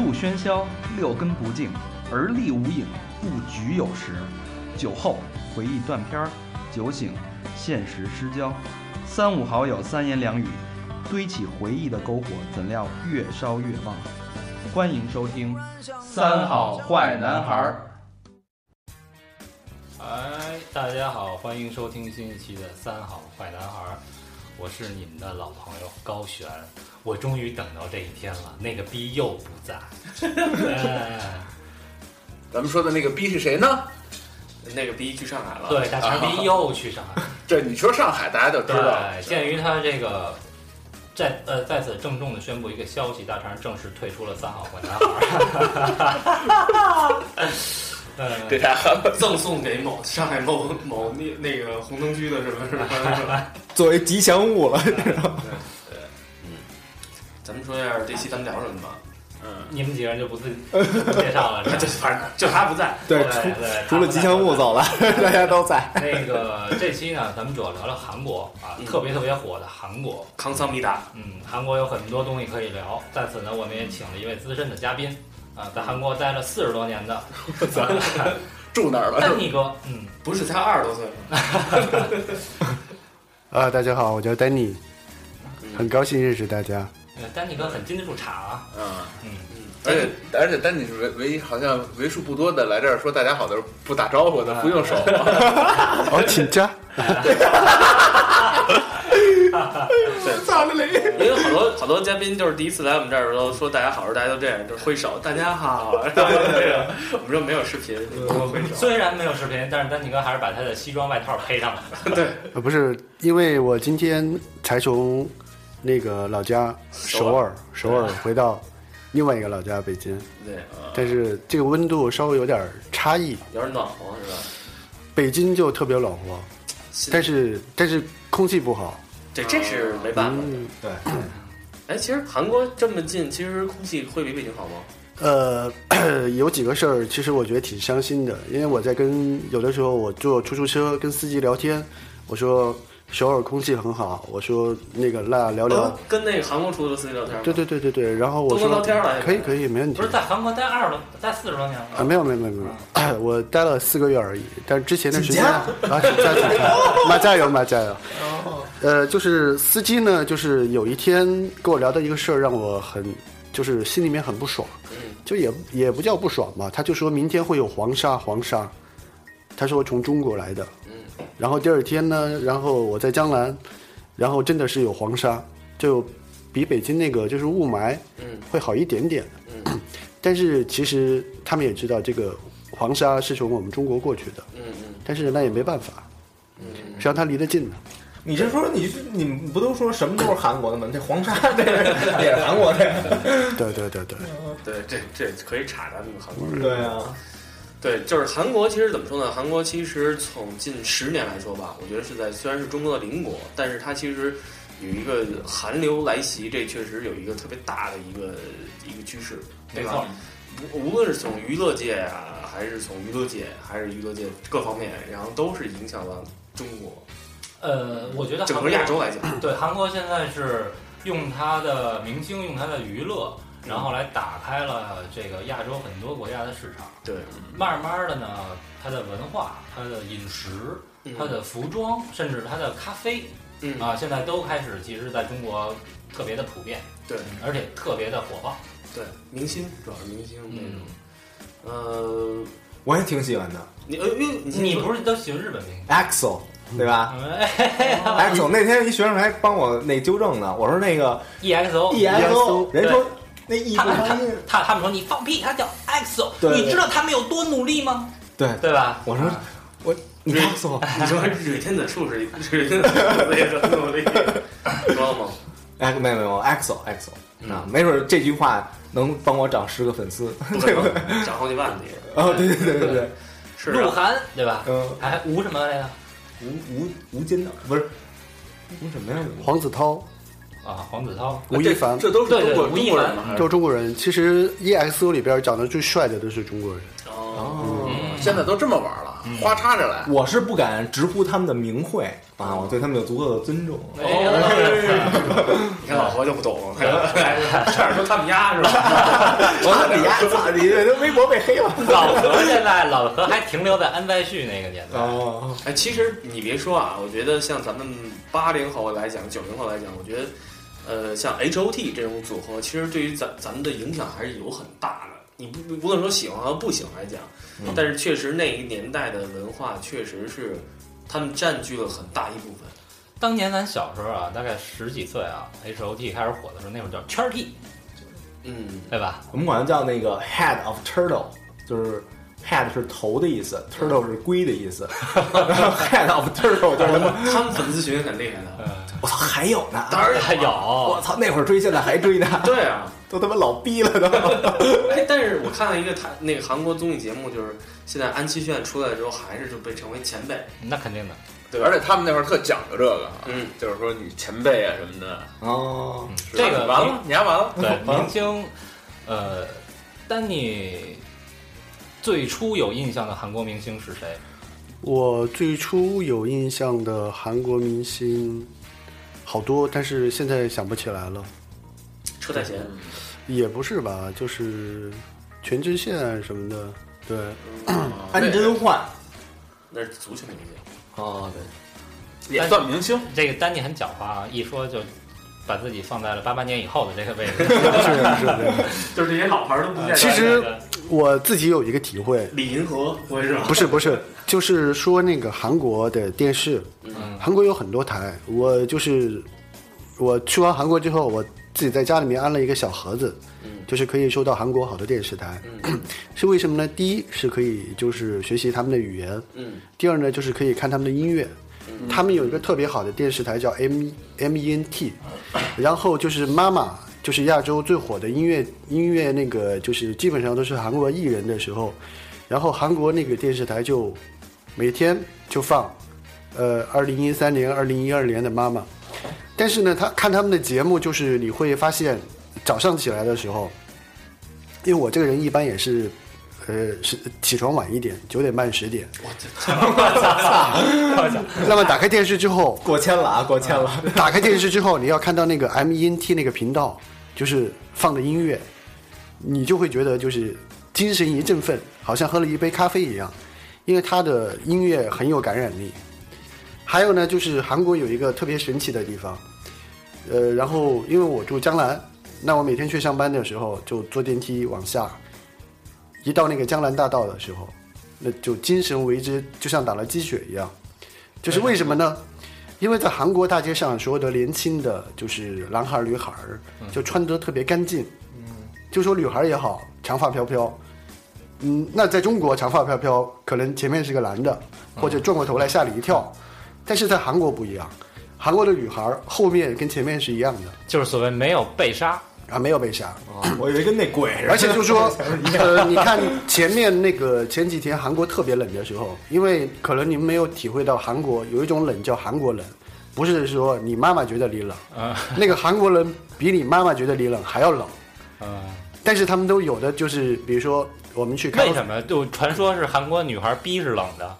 路喧嚣，六根不净，而立无影，不局有时。酒后回忆断片儿，酒醒现实失焦。三五好友三言两语，堆起回忆的篝火，怎料越烧越旺。欢迎收听《三好坏男孩儿》。哎，大家好，欢迎收听新一期的《三好坏男孩儿》，我是你们的老朋友高璇。我终于等到这一天了，那个逼又不在。哎 咱们说的那个逼是谁呢？那个逼去上海了，对，大肠逼又去上海。这你说上海，大家都知道。对，鉴于他这个，在呃在此郑重的宣布一个消息，大肠正式退出了三好坏男孩儿。呃，这太狠了。赠送给某上海某某那那个红灯区的什么什么是吧？作为吉祥物了。对对，嗯，咱们说一下这期咱们聊什么吧？嗯，你们几个人就不自 不介绍了，就反正就他不在，对，对除除了吉祥物走了，大家都在。那个这期呢，咱们主要聊聊韩国啊，嗯特别特别火的韩国。康桑米达，嗯，韩国有很多东西可以聊，在此呢，我们也请了一位资深的嘉宾啊，在韩国待了四十多年的 住哪儿了？丹尼哥。嗯，不是才二十多岁吗？啊，大家好，我叫丹尼，很高兴认识大家。呃丹尼哥很经得住场啊。嗯，嗯，而且而且丹尼是唯唯一好像为数不多的来这儿说大家好的不打招呼的，不用手。哦，请假。因为好多好多嘉宾就是第一次来我们这儿的时候说大家好大家都这样，就是挥手，大家好。然后这个我们说没有视频，挥手。虽然没有视频，但是丹尼哥还是把他的西装外套披上了。呃，不是，因为我今天才从那个老家首尔，首尔回到另外一个老家北京，对，但是这个温度稍微有点差异。有点暖和是吧？北京就特别暖和，但是但是空气不好。这这是没办法的。嗯，对，哎，其实韩国这么近，其实空气会比北京好吗？呃，有几个事儿，其实我觉得挺伤心的，因为我在跟有的时候我坐出租车跟司机聊天，我说首尔空气很好，我说那个那聊聊，呃跟那个韩国出租车司机聊天吗？对对对对对，然后我说聊天了可以可以没问题。不是在韩国待二十多，待四十多年了。啊，没有没有没有没有，我待了四个月而已，但是之前的时间啊，请假请假，马加油马加油。呃，就是司机呢，就是有一天跟我聊到一个事儿，让我很就是心里面很不爽，嗯。就也也不叫不爽吧，他就说明天会有黄沙黄沙，他说从中国来的，嗯然后第二天呢，然后我在江南，然后真的是有黄沙，就比北京那个就是雾霾嗯会好一点点，嗯 但是其实他们也知道这个黄沙是从我们中国过去的，嗯嗯但是那也没办法，嗯谁让它离得近呢？你是说你是你们不都说什么都是韩国的吗？这黄沙这也是韩国的。对对对对，对，这这可以查咱们韩国人。对啊，对，就是韩国，其实怎么说呢？韩国其实从近十年来说吧，我觉得是在虽然是中国的邻国，但是它其实有一个韩流来袭，这确实有一个特别大的一个一个趋势，对吧？无无论是从娱乐界啊，还是从娱乐界，还是娱乐界各方面，然后都是影响了中国呃，我觉得整个亚洲来讲。对韩国现在是用它的明星，用它的娱乐，然后来打开了这个亚洲很多国家的市场。对，慢慢的呢，它的文化、它的饮食、嗯它的服装，甚至它的咖啡嗯啊，现在都开始其实在中国特别的普遍，对而且特别的火爆。对，明星主要是明星那种嗯。呃，我也挺喜欢的。你呃，因为你不是都喜欢日本明星？EXO 对吧哎？EXO 那天一学生还帮我那纠正呢，我说那个 EXO EXO，人说那 E 他他音。他他们说你放屁，他叫 EXO，你知道他们有多努力吗？对，对吧？我说我你告诉我，你说 瑞天子树是瑞天子树也很努力，说了吗？哎，没有没有，EXO EXO 嗯啊，没准这句话能帮我涨十个粉丝。涨好几万的也 哦，对对对对对，是啊。鹿晗对吧？嗯，还吴什么来着？吴吴吴京的不是吴什么呀？黄子韬、啊，黄子韬。吴亦凡，这都是中国吴亦凡中国人吗？都是是中国人。其实 EXO 里边长得最帅的都是中国人。哦，嗯现在都这么玩了。花插着来。我是不敢直呼他们的名讳啊，我对他们有足够的尊重。你看老何就不懂，差点说他们家是吧？我操你丫，操你这微博被黑了。老何现在老何还停留在安在旭那个年代。哦，哎，其实你别说啊，我觉得像咱们八零后来讲，九零后来讲，我觉得，呃，像 H O T 这种组合，其实对于咱咱们的影响还是有很大的。你不无论说喜欢和不喜欢来讲，但是确实那一年代的文化，确实是他们占据了很大一部分。当年咱小时候啊，大概十几岁啊，H O T 开始火的时候，那会儿叫圈儿 T，嗯，对吧？我们管它叫那个 head of turtle，就是 head 是头的意思，turtle 是龟的意思。head of turtle 就是他妈，他们粉丝群很厉害的。我操，还有呢？当然还有，我操，那会儿追，现在还追呢，对啊，都他妈老逼了都。哎，但是我看了一个台那个韩国综艺节目，就是现在安七炫出来之后，还是就被称为前辈，那肯定的。对？而且他们那会儿特讲究这个啊，嗯，就是说你前辈啊什么的，哦，这个完了，你还完了，对明星，呃，丹尼最初有印象的韩国明星是谁？我最初有印象的韩国明星好多，但是现在想不起来了。车太贤，也不是吧，就是全智贤什么的，对，安贞焕。那是足球明星。哦，对，也算明星。这个丹尼很狡猾啊，一说就把自己放在了八八年以后的这个位置。是 是是。就是这些老牌儿都不见其实我自己有一个体会，李银河不会是。吧？不是不是，就是说那个韩国的电视，韩国有很多台，我就是我去完韩国之后，我自己在家里面安了一个小盒子，就是可以收到韩国好多电视台，是为什么呢？第一是可以就是学习他们的语言，嗯。第二呢就是可以看他们的音乐，他们有一个特别好的电视台叫 M M E N T，然后就是妈妈，就是亚洲最火的音乐音乐那个就是基本上都是韩国艺人的时候，然后韩国那个电视台就每天就放，呃，二零一三年、二零一二年的妈妈，但是呢，他看他们的节目，就是你会发现早上起来的时候，因为我这个人一般也是。呃，是起床晚一点，九点半十点。那么打开电视之后，过千了啊，过千了。打开电视之后，你要看到那个 M E N T 那个频道，就是放的音乐，你就会觉得就是精神一振奋，好像喝了一杯咖啡一样，因为它的音乐很有感染力。还有呢，就是韩国有一个特别神奇的地方，呃，然后因为我住江南，那我每天去上班的时候就坐电梯往下，一到那个江南大道的时候，那就精神为之，就像打了鸡血一样。就是为什么呢？因为在韩国大街上，所有的年轻的就是男孩儿、女孩儿，就穿得特别干净。嗯，就说女孩儿也好，长发飘飘。嗯，那在中国长发飘飘，可能前面是个男的，或者转过头来吓你一跳。但是在韩国不一样，韩国的女孩儿后面跟前面是一样的就是所谓没有被杀。啊，没有被杀。我以为跟那鬼似的。而且就说，呃，你看前面那个前几天韩国特别冷的时候，因为可能你们没有体会到韩国有一种冷叫韩国冷，不是说你妈妈觉得你冷，啊 那个韩国人比你妈妈觉得你冷还要冷。啊，但是他们都有的就是，比如说我们去看为什么？就传说是韩国女孩逼是冷的，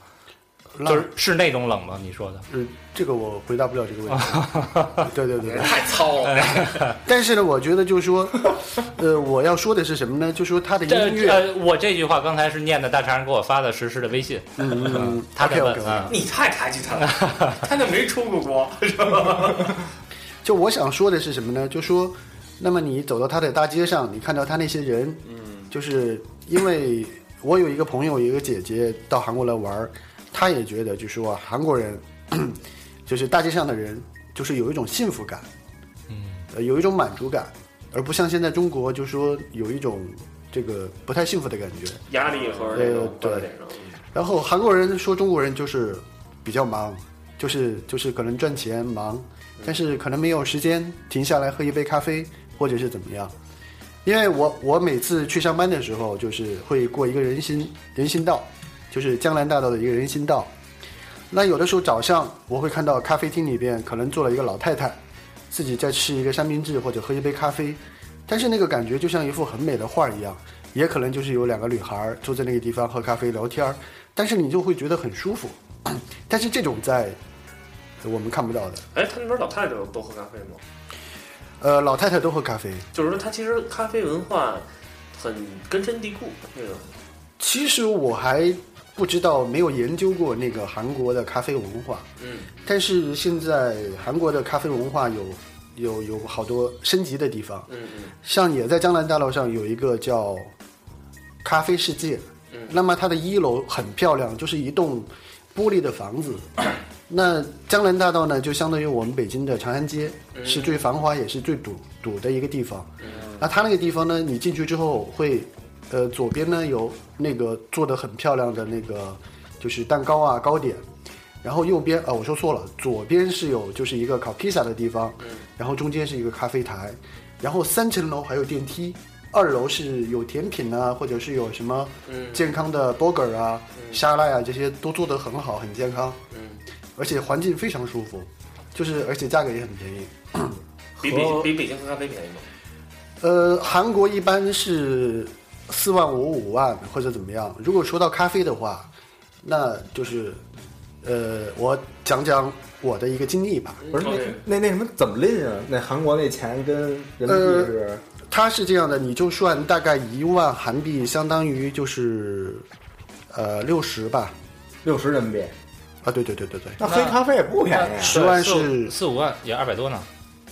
就是是那种冷吗？你说的？嗯，这个我回答不了这个问题。对对对对。太糙了。但是呢，我觉得就是说，呃，我要说的是什么呢？就说他的音乐，呃，我这句话刚才是念的大肠人给我发的实时的微信，嗯嗯嗯，他在 OK 问啊。你太抬举他了，他那没出过国？就我想说的是什么呢？就说，那么你走到他的大街上，你看到他那些人，嗯，就是因为我有一个朋友，有一个姐姐到韩国来玩儿，她也觉得就说啊韩国人，就是大街上的人，就是有一种幸福感，嗯，呃，有一种满足感，而不像现在中国就说有一种这个不太幸福的感觉。压力和那种呃对。然后韩国人说中国人就是比较忙，就是就是可能赚钱忙，但是可能没有时间停下来喝一杯咖啡或者是怎么样。因为我我每次去上班的时候，就是会过一个人行人行道，就是江南大道的一个人行道。那有的时候早上我会看到咖啡厅里边可能坐了一个老太太，自己在吃一个三明治或者喝一杯咖啡，但是那个感觉就像一幅很美的画一样，也可能就是有两个女孩儿坐在那个地方喝咖啡聊天儿，但是你就会觉得很舒服。但是这种在我们看不到的，哎，他那边老太太都喝咖啡吗？呃，老太太都喝咖啡。就是说，他其实咖啡文化很根深蒂固那种。其实我还不知道，没有研究过那个韩国的咖啡文化。嗯。但是现在韩国的咖啡文化有有有好多升级的地方，嗯嗯。像也在江南大道上有一个叫咖啡世界，嗯。那么它的一楼很漂亮，就是一栋玻璃的房子。那江南大道呢，就相当于我们北京的长安街，嗯。是最繁华也是最堵堵的一个地方。那它那个地方呢，你进去之后会，呃，左边呢有那个做的很漂亮的那个就是蛋糕啊糕点，然后右边啊、我说错了，左边是有就是一个烤披萨的地方，然后中间是一个咖啡台，然后三层楼还有电梯，二楼是有甜品啊，或者是有什么嗯健康的 burger 啊、沙拉啊、这些都做得很好，很健康，嗯，而且环境非常舒服，就是而且价格也很便宜。比北京比北京喝咖啡便宜吗？呃，韩国一般是四万五五万或者怎么样。如果说到咖啡的话，那就是，呃，我讲讲我的一个经历吧。不是那那那什么怎么拎啊？那韩国那钱跟人民币呃是它是这样的，你就算大概一万韩币，相当于就是，呃，六十吧。六十人民币，啊，对对对对对，那黑咖啡也不便宜啊。十万是四五万，也二百多呢，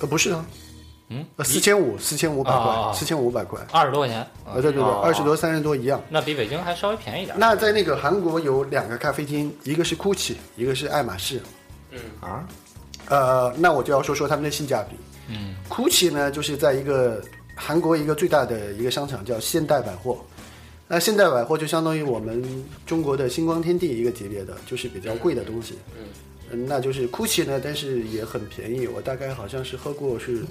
呃不是啊，嗯，呃四千五四千五百块，啊四千五百块。二十多块钱，啊，对对对，哦二十多三十多一样。那比北京还稍微便宜点。那在那个韩国有两个咖啡厅，一个是 GUCCI，一个是爱马仕。嗯啊，呃，那我就要说说他们的性价比。嗯 GUCCI 呢，就是在一个韩国一个最大的一个商场叫现代百货。那现代百货就相当于我们中国的星光天地一个级别的，就是比较贵的东西。嗯嗯，那就是 GUCCI 呢，但是也很便宜，我大概好像是喝过是，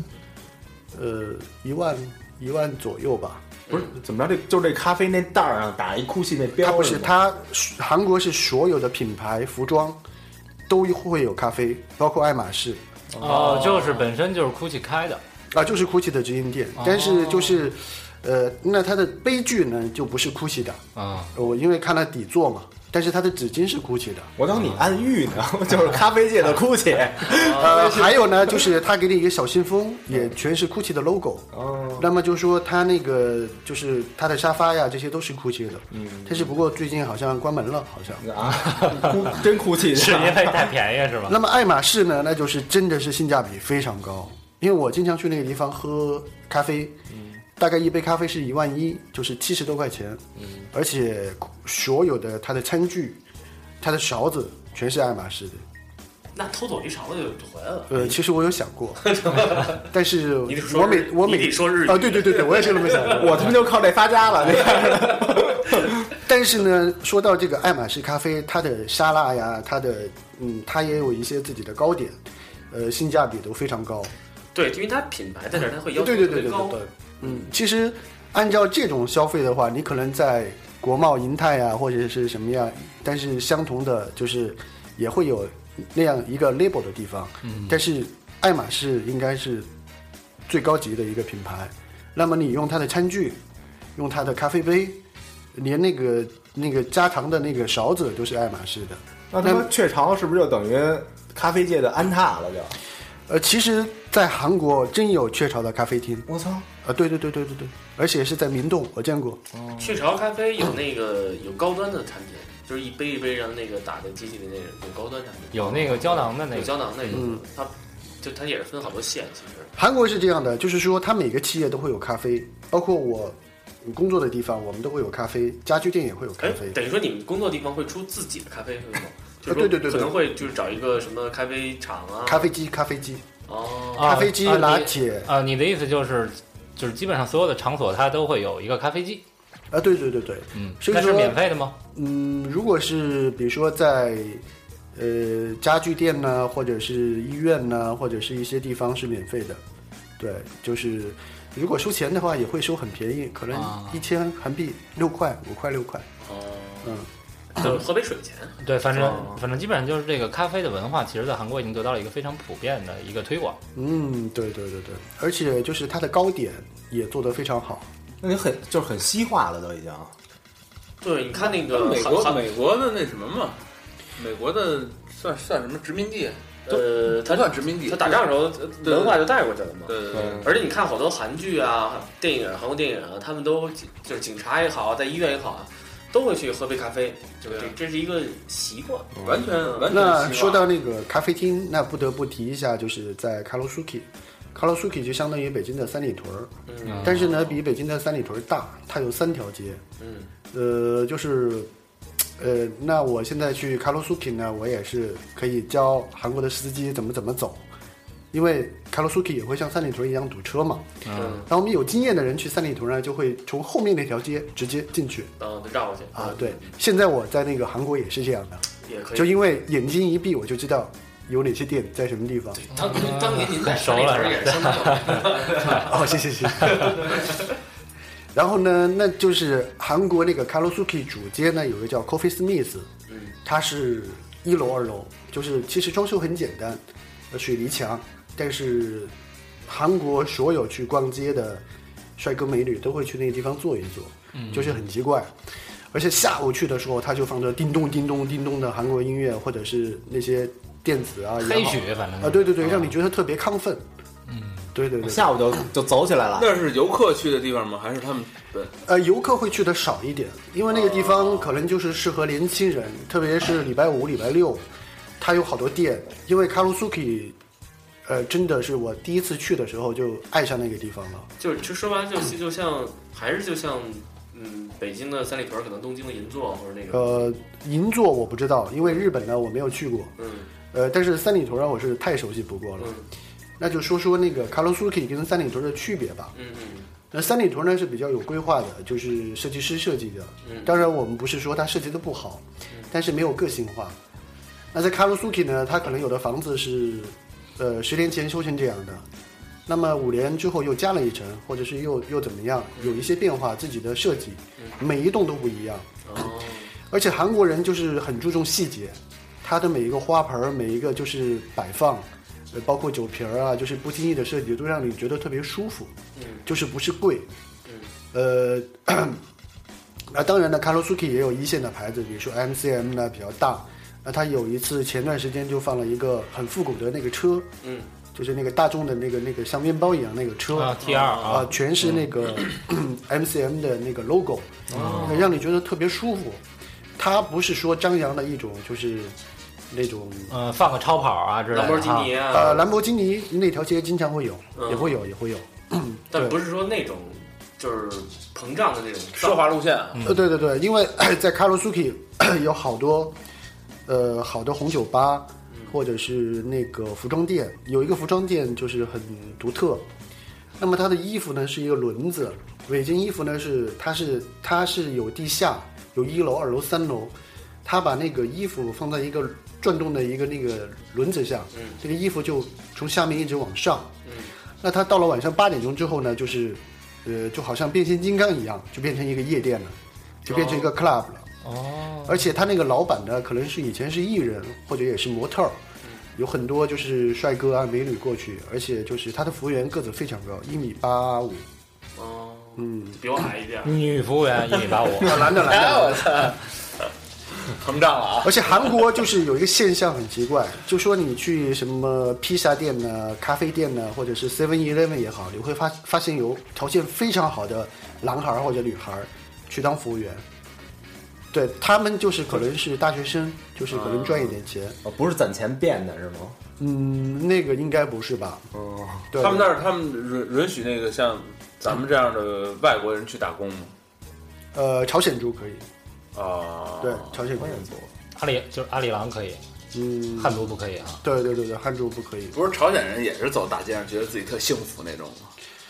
呃，一万一万左右吧。不是怎么着？这就这咖啡那袋儿上打一哭泣那标它不是，吗它韩国是所有的品牌服装都会有咖啡，包括爱马仕哦，就是本身就是 GUCCI 开的，啊，就是 GUCCI 的直营店，但是就是，呃，那它的杯具呢就不是 GUCCI 的，啊，我因为看了底座嘛，但是它的纸巾是 GUCCI 的。我当你暗喻呢，就是咖啡界的哭泣。呃，还有呢，就是他给你一个小信封，也全是 GUCCI 的 logo。哦，那么就说他那个就是他的沙发呀，这些都是 GUCCI 的。嗯但是不过最近好像关门了，好像。啊，哭真哭泣是因为太便宜是吧？那么爱马仕呢，那就是真的是性价比非常高，因为我经常去那个地方喝咖啡，大概一杯咖啡是一万一，就是七十多块钱，嗯而且所有的它的餐具、它的勺子全是爱马仕的。那偷走一勺子就就回来了。呃，其实我有想过，但是我每我每你说日语啊，对对对对，我也是这么想的。我他妈就靠这发家了。但是呢，说到这个爱马仕咖啡，它的沙拉呀，它的嗯，它也有一些自己的糕点，呃，性价比都非常高。对，因为它品牌在这儿，它会要求对对对对对。对，嗯，其实按照这种消费的话，你可能在国贸、银泰啊，或者是什么样，但是相同的就是也会有那样一个 label 的地方。嗯但是爱马仕应该是最高级的一个品牌。那么你用它的餐具，用它的咖啡杯，连那个那个加糖的那个勺子都是爱马仕的。那他妈雀巢是不是就等于咖啡界的安踏了？就呃，其实，在韩国真有雀巢的咖啡厅。我操！啊，对对对对对对，而且是在明洞，我见过。雀巢咖啡有那个 有高端的产品，就是一杯一杯让那个打在机器里那种有高端产品，有那个胶囊的那个，有胶囊那种嗯，它就它也是分好多线，其实。韩国是这样的，就是说，它每个企业都会有咖啡，包括我工作的地方，我们都会有咖啡，家居店也会有咖哎啡，。等于说你们工作地方会出自己的咖啡是吗？就是说对对对对。可能会就是找一个什么咖啡厂啊，咖啡机，咖啡机，哦，啊咖啡机、拿铁。啊，你的意思就是，就是基本上所有的场所它都会有一个咖啡机，啊，对对对对，嗯，那是所以说免费的吗？嗯，如果是比如说在呃家具店呢，或者是医院呢，或者是一些地方是免费的，对，就是如果收钱的话，也会收很便宜，可能啊。一千韩币六块，五块六块，哦，嗯，就喝杯水钱，对，反正、哦反正基本上就是这个咖啡的文化，其实在韩国已经得到了一个非常普遍的一个推广。嗯，对对对对，而且就是它的糕点也做得非常好，那你很就是很西化了都已经。对，你看那个美国美国的那什么嘛，美国的算算什么殖民地？呃，不他算殖民地，他打仗的时候文化就带过去了嘛。对对对，而且你看好多韩剧啊、电影、韩国电影啊，他们都就是警察也好，在医院也好啊，都会去喝杯咖啡，就这对这是一个习惯。完全完全那说到那个咖啡厅，那不得不提一下，就是在卡罗苏 k 卡罗苏 k 就相当于北京的三里屯儿，嗯但是呢，比北京的三里屯儿大，它有三条街。嗯，呃，就是，呃，那我现在去卡罗苏 k 呢，我也是可以教韩国的司机怎么怎么走，因为卡罗苏 k 也会像三里屯一样堵车嘛。嗯，然后我们有经验的人去三里屯呢，就会从后面那条街直接进去然后再绕过去啊。对，现在我在那个韩国也是这样的，也可以。就因为眼睛一闭，我就知道有哪些店在什么地方。当当年您在熟了山里边也是相当有哦，谢谢谢谢。然后呢，那就是韩国那个 Karosuki 主街呢，有一个叫 Coffee Smith，嗯，它是一楼二楼，就是其实装修很简单，呃水泥墙，但是韩国所有去逛街的帅哥美女都会去那个地方坐一坐，嗯就是很奇怪。而且下午去的时候，他就放着叮咚叮咚叮咚的韩国音乐，或者是那些电子啊、黑曲反正啊，对对对，让你觉得特别亢奋。嗯，对对对。下午就就走起来了。那是游客去的地方吗？还是他们对？呃，游客会去的少一点，因为那个地方可能就是适合年轻人，特别是礼拜五、礼拜六，它有好多店。因为卡鲁苏 k 呃，真的是我第一次去的时候就爱上那个地方了。就是就说白了，就就像还是就像嗯，北京的三里屯，可能东京的银座或者那个呃，银座我不知道，因为日本呢我没有去过。嗯呃，但是三里屯啊，我是太熟悉不过了。嗯那就说说那个卡罗苏 k 跟三里屯的区别吧。嗯嗯那三里屯呢是比较有规划的，就是设计师设计的。嗯当然，我们不是说它设计的不好，但是没有个性化。那在卡鲁苏 k 呢，它可能有的房子是，呃，十年前修成这样的，那么五年之后又加了一层，或者是又又怎么样，有一些变化，自己的设计，每一栋都不一样。哦。而且韩国人就是很注重细节，它的每一个花盆儿，每一个就是摆放，呃，包括酒瓶儿啊，就是不经意的设计，都让你觉得特别舒服，嗯。就是不是贵，呃，那当然呢，卡罗苏 k 也有一线的牌子，比如说 MCM 呢比较大，那他有一次前段时间就放了一个很复古的那个车，嗯。就是那个大众的那个那个像面包一样那个车。啊 T 二啊。啊，，全是那个 MCM 的那个 logo，、让你觉得特别舒服。它不是说张扬的一种，就是那种呃，放个超跑啊之类的兰博基尼啊，呃，兰博基尼那条街经常会有，嗯。也会有，也会有。但不是说那种就是膨胀的那种奢华路线啊，呃，对对对，因为 在卡罗苏 k 有好多呃好的红酒吧，或者是那个服装店，有一个服装店就是很独特。那么它的衣服呢是一个轮子，每件衣服呢是它是它是有地下，有一楼、二楼、三楼，它把那个衣服放在一个转动的一个那个轮子上，嗯这个衣服就从下面一直往上。嗯那它到了晚上八点钟之后呢，就是，呃，就好像变形金刚一样，就变成一个夜店了，就变成一个 club 了。哦，而且他那个老板呢，可能是以前是艺人，或者也是模特儿，有很多就是帅哥啊、美女过去，而且就是他的服务员个子非常高，一米八五，哦，嗯，比我矮一点。女服务员一米八五，男的男 哎的。我操，膨胀了啊！而且韩国就是有一个现象很奇怪，就说你去什么披萨店呢、咖啡店呢，或者是 Seven Eleven 也好，你会发发现有条件非常好的男孩或者女孩去当服务员。对他们就是可能是大学生，就是可能赚一点钱。哦，不是攒钱变的是吗？嗯，那个应该不是吧？哦，对，他们那儿他们允允许那个像咱们这样的外国人去打工吗？呃朝鲜族可以，啊，对朝鲜族关，键族。阿里就是阿里郎可以，嗯，汉族不可以啊。对对对对，汉族不可以。不是朝鲜人也是走大街上觉得自己特幸福那种吗？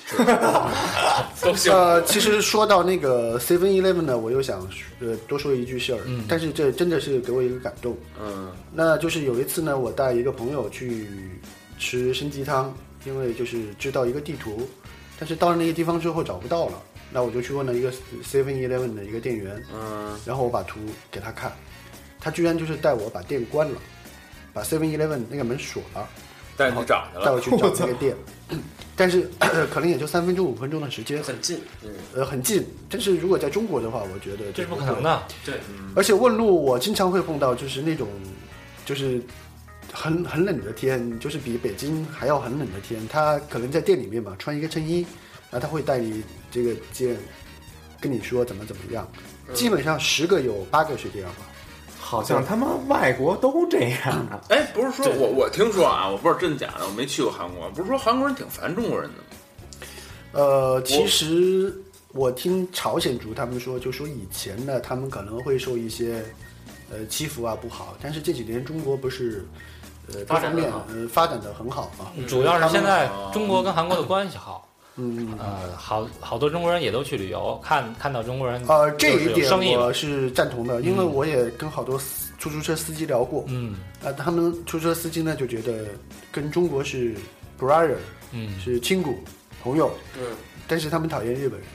呃，其实说到那个 Seven Eleven 呢，我又想呃多说一句事儿，嗯但是这真的是给我一个感动。嗯那就是有一次呢，我带一个朋友去吃参鸡汤，因为就是知道一个地图，但是到了那个地方之后找不到了，那我就去问了一个 Seven Eleven 的一个店员，嗯，然后我把图给他看，他居然就是带我把店关了，把 Seven Eleven 那个门锁了。带你去找去了。带我去找那个店。但是 可能也就三分钟五分钟的时间，很近，嗯，呃，很近。但是如果在中国的话，我觉得这是不可能的。对，而且问路，我经常会碰到，就是那种，就是很很冷的天，就是比北京还要很冷的天。他可能在店里面嘛，穿一个衬衣，然后他会带你这个件，跟你说怎么怎么样。基本上十个有八个是这样吧。好像他妈外国都这样啊。哎，不是说我我听说啊，我不知道真假的，我没去过韩国，不是说韩国人挺烦中国人的吗？呃，其实我听朝鲜族他们说，就说以前呢，他们可能会受一些呃欺负啊不好，但是这几年中国不是呃各方面发展得好呃发展的很好嘛。主要是现在中国跟韩国的关系好，嗯，呃，好好多中国人也都去旅游，看看到中国人呃，这一点我是赞同的，因为嗯我也跟好多出租车司机聊过，嗯啊，他们出租车司机呢就觉得跟中国是 brother 嗯，是亲骨朋友，嗯但是他们讨厌日本人。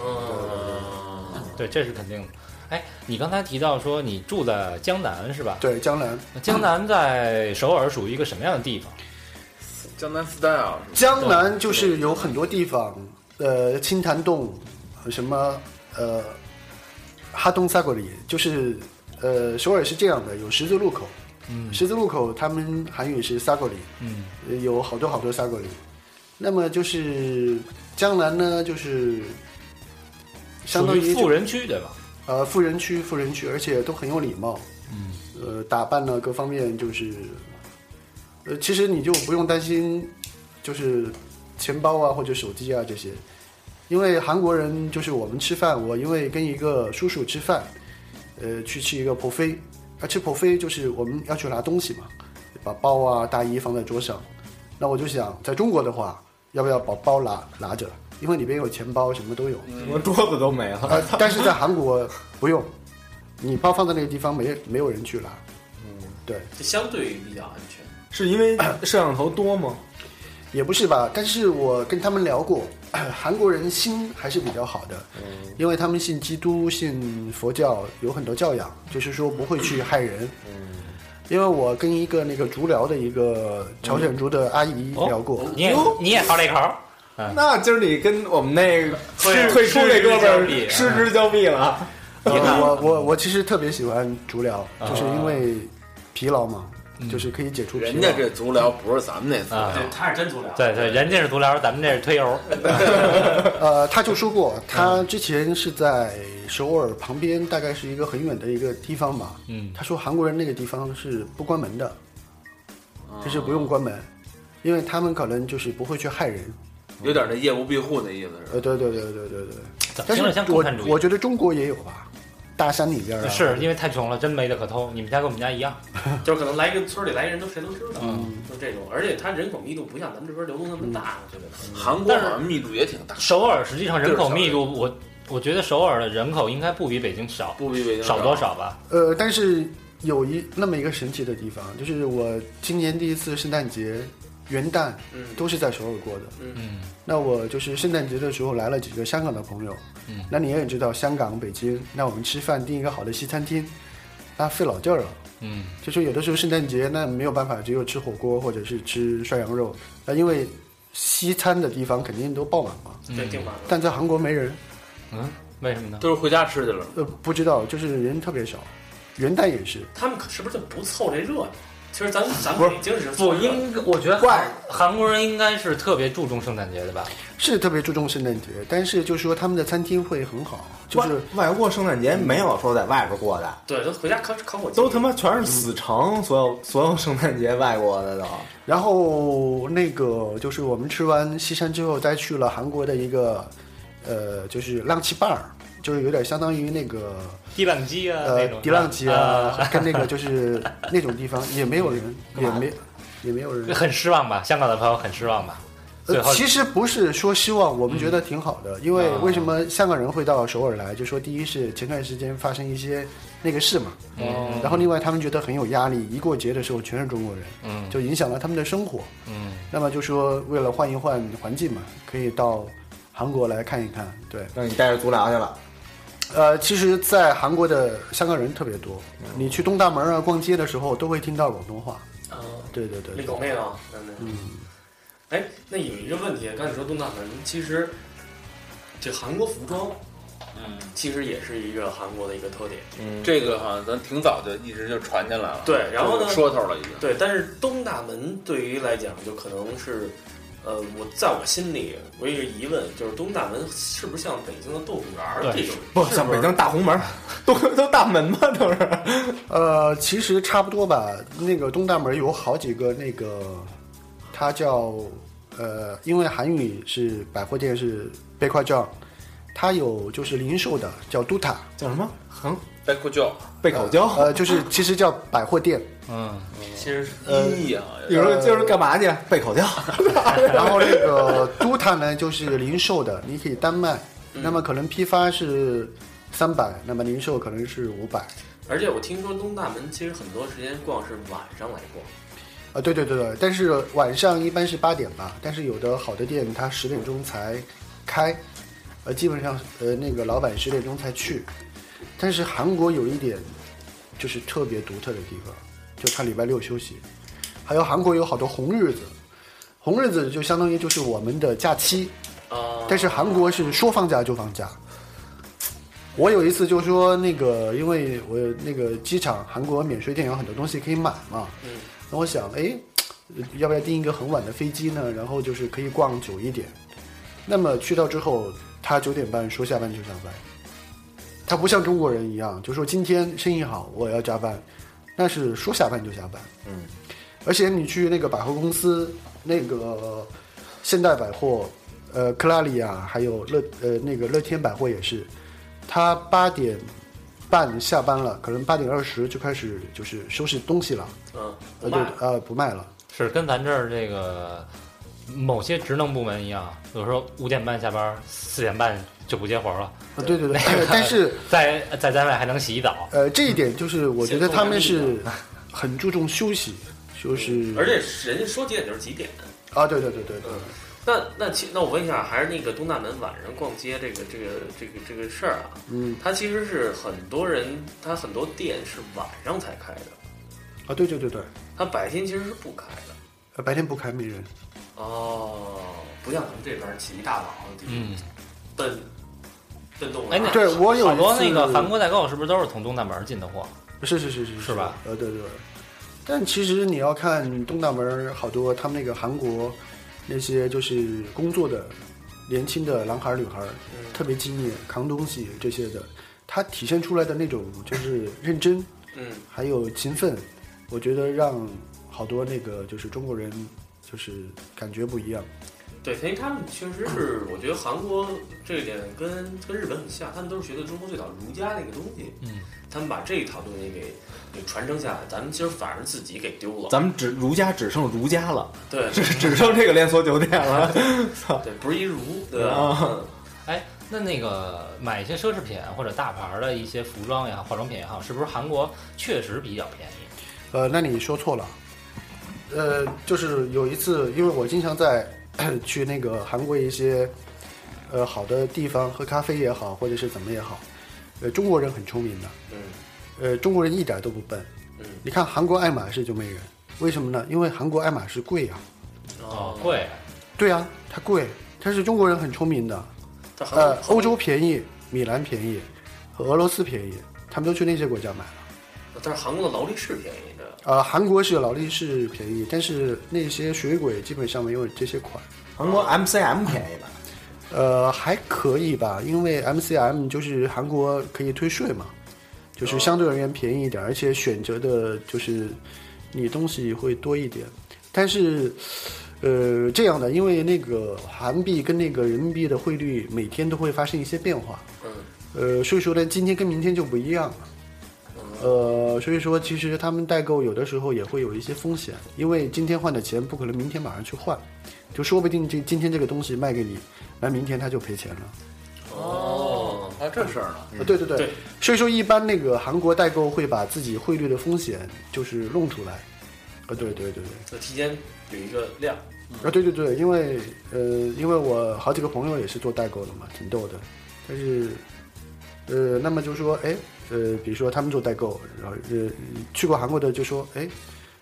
嗯，对，这是肯定的。哎，你刚才提到说你住在江南是吧？对，江南，那江南在首尔属于一个什么样的地方？江南 style 江南就是有很多地方，呃，青潭洞，什么呃，哈东萨果里，就是呃，首尔是这样的，有十字路口，嗯十字路口他们韩语是萨果里，嗯呃有好多好多萨果里。那么就是江南呢，就是相当于富人区对吧？呃富人区，富人区，而且都很有礼貌，嗯，呃，打扮呢各方面就是，呃，其实你就不用担心，就是钱包啊或者手机啊这些，因为韩国人就是我们吃饭，我因为跟一个叔叔吃饭，呃，去吃一个 buffet，啊，吃 buffet 就是我们要去拿东西嘛，把包啊大衣放在桌上，那我就想在中国的话，要不要把包拿拿着，因为里边有钱包什么都有，我桌子都没了。呃，但是在韩国不用，你包放在那个地方没没有人去拿，嗯，对。这相对于比较安全。是因为 摄像头多吗？也不是吧，但是我跟他们聊过，韩国人心还是比较好的，因为他们信基督、信佛教，有很多教养，就是说不会去害人。因为我跟一个那个足疗的一个朝鲜族的阿姨聊过，你也你也好这口儿，那今儿你跟我们那个退退出那哥们儿失之交臂。失之交臂了。呃我我我其实特别喜欢足疗，就是因为疲劳嘛，就是可以解除疲劳。人家这足疗不是咱们那足啊疗，对，他是真足疗。对对，人家是足疗，咱们这是推油。呃，他就说过，他之前是在首尔旁边，大概是一个很远的一个地方吧。嗯他说韩国人那个地方是不关门的，就是不用关门，因为他们可能就是不会去害人。有点那业务庇护那意思是？呃，对对对对对对。但是我？我觉得中国也有吧，大山里边啊。是因为太穷了，真没得可偷。你们家跟我们家一样。就是可能来一个村里来人都谁都知道，嗯就这种，而且它人口密度不像咱们这边流动那么大，我觉得。韩国好像密度也挺大，首尔实际上人口密度，我我觉得首尔的人口应该不比北京少，不比北京少多？少吧？呃，但是有一那么一个神奇的地方，就是我今年第一次圣诞节、元旦嗯都是在首尔过的。嗯那我就是圣诞节的时候来了几个香港的朋友，嗯那你也知道香港、北京，那我们吃饭订一个好的西餐厅，那费老劲儿了。嗯就说有的时候圣诞节那没有办法，只有吃火锅或者是吃涮羊肉，那因为西餐的地方肯定都爆满嘛。对，挺满了。但在韩国没人，嗯，为什么呢？都是回家吃去了。呃，不知道，就是人特别少。元旦也是，他们可是不是就不凑这热闹？其实咱咱们北京是不应，我觉得怪韩国人应该是特别注重圣诞节的吧？是特别注重圣诞节，但是就是说他们的餐厅会很好，就是外外国圣诞节没有说在外边过的，对，都回家烤烤火鸡，都他妈全是死城，所有所有圣诞节外国的都。然后那个就是我们吃完西餐之后，再去了韩国的一个，呃，就是浪奇 bar，就是有点相当于那个地浪机啊，呃迪浪奇啊啊，跟那个就是那种地方也没有人，也没也没有人。很失望吧？香港的朋友很失望吧？呃，其实不是说失望，我们觉得挺好的，因为啊为什么香港人会到首尔来？就说第一是前段时间发生一些那个事嘛，嗯然后另外他们觉得很有压力，一过节的时候全是中国人，嗯就影响了他们的生活。嗯那么就说为了换一换环境嘛，可以到韩国来看一看。对，让你带着足疗去了，呃，其实，在韩国的香港人特别多，你去东大门啊逛街的时候都会听到广东话。啊，对对对对，那狗那个，真的。嗯，哎，那有一个问题，刚才你说东大门，其实这韩国服装嗯，其实也是一个韩国的一个特点。嗯，这个好像咱挺早就一直就传进来了。对然后呢说头了已经。对，但是东大门对于来讲，就可能是，呃，我在我心里，我有一个疑问，就是东大门是不是像北京的豆腐园儿这种？不是像北京大红门，都都大门嘛，都是。呃，其实差不多吧。那个东大门有好几个那个，它叫呃，因为韩语是百货店是北快酱，它有就是零售的叫都塔，叫什么？横带裤脚，贝口叫。呃，就是其实叫百货店。嗯，其实是音译啊，有时候就是干嘛去？贝口叫。然后那个都塔呢，就是零售的，你可以单卖。那么可能批发是三百，那么零售可能是五百。而且我听说东大门其实很多时间逛是晚上来逛。啊，对对对对，但是晚上一般是八点吧，但是有的好的店它十点钟才开，呃，基本上呃那个老板十点钟才去。但是韩国有一点就是特别独特的地方，就他礼拜六休息，还有韩国有好多红日子，红日子就相当于就是我们的假期，啊、但是韩国是说放假就放假。我有一次就说那个，因为我那个机场韩国免税店有很多东西可以买嘛，嗯，那我想，哎，要不要订一个很晚的飞机呢？然后就是可以逛久一点。那么去到之后，他九点半说下班就下班，他不像中国人一样，就说今天生意好，我要加班，但是说下班就下班。嗯，而且你去那个百货公司，那个现代百货，呃，克拉里亚，还有乐呃那个乐天百货也是，他八点半下班了，可能八点二十就开始就是收拾东西了，嗯，呃对不呃不卖了。是跟咱这儿这个某些职能部门一样，有时候五点半下班，四点半就不接活了，啊，对对对，但但是 在在单位还能洗澡。呃，这一点就是我觉得他们是很注重休息，就是而且人家说几点就是几点。啊，对对对对对，那那其那我问一下，还是那个东大门晚上逛街这个这个这个这个事儿啊，嗯。它其实是很多人，它很多店是晚上才开的，啊，对对对对，它白天其实是不开的。呃白天不开没人，哦，不像咱们这边起一大早的嗯，奔奔动哎，对我有好多那个韩国代购是不是都是从东大门进的货？是是是是是吧？呃，对对对。但其实你要看东大门好多他们那个韩国那些就是工作的年轻的男孩儿女孩特别敬业，扛东西这些的，他体现出来的那种就是认真，嗯，还有勤奋，我觉得让好多那个就是中国人就是感觉不一样。对，因为他们确实是，我觉得韩国这一点跟跟日本很像，他们都是学的中国最早儒家那个东西，嗯，他们把这一套东西给给传承下来，咱们今儿反而自己给丢了。咱们只儒家只剩儒家了，对只只剩这个连锁酒店了。对，不是一儒，对吧？啊 嗯哎，那那个买一些奢侈品或者大牌儿的一些服装也好，化妆品也好，是不是韩国确实比较便宜？呃，那你说错了。呃，就是有一次，因为我经常在 去那个韩国一些呃好的地方喝咖啡也好，或者是怎么也好，呃，中国人很聪明的，嗯呃，中国人一点都不笨。嗯，你看韩国爱马仕就没人，为什么呢？因为韩国爱马仕贵呀、哦，贵。对啊，它贵，但是中国人很聪明的，呃，欧洲便宜，米兰便宜，和俄罗斯便宜，他们都去那些国家买了。但是韩国的劳力士便宜的，呃，韩国是劳力士便宜，但是那些水鬼基本上没有这些款。韩国 MCM 便宜吧？呃，还可以吧，因为 MCM 就是韩国可以退税嘛，就是相对而言便宜一点，而且选择的就是你东西会多一点。但是，呃，这样的，因为那个韩币跟那个人民币的汇率每天都会发生一些变化，嗯呃，所以说呢，今天跟明天就不一样了。呃，所以说其实他们代购有的时候也会有一些风险，因为今天换的钱不可能明天马上去换，就说不定这今天这个东西卖给你，那明天他就赔钱了。哦，还有这事儿呢。啊，对对对，对所以说一般那个韩国代购会把自己汇率的风险就是弄出来。啊，对对对对，就提前有一个量，啊对对对，因为呃，因为我好几个朋友也是做代购的嘛，挺逗的。但是呃，那么就说，哎，呃，比如说他们做代购，然后呃，去过韩国的就说，哎，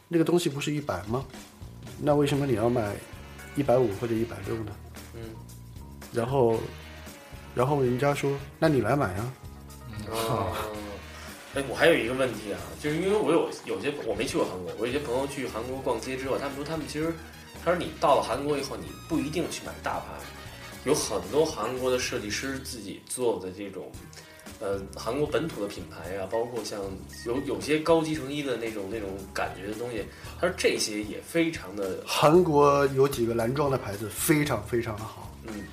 那个东西不是一百吗？那为什么你要买一百五或者一百六呢？嗯，然后，然后人家说，那你来买啊。哦，哎，我还有一个问题啊，就是因为我有有些我没去过韩国，我有些朋友去韩国逛街之后，他们说他们其实，他说你到了韩国以后，你不一定去买大牌，有很多韩国的设计师自己做的这种，呃，韩国本土的品牌啊，包括像有有些高级成衣的那种那种感觉的东西，他说这些也非常的，韩国有几个男装的牌子非常非常的好，嗯。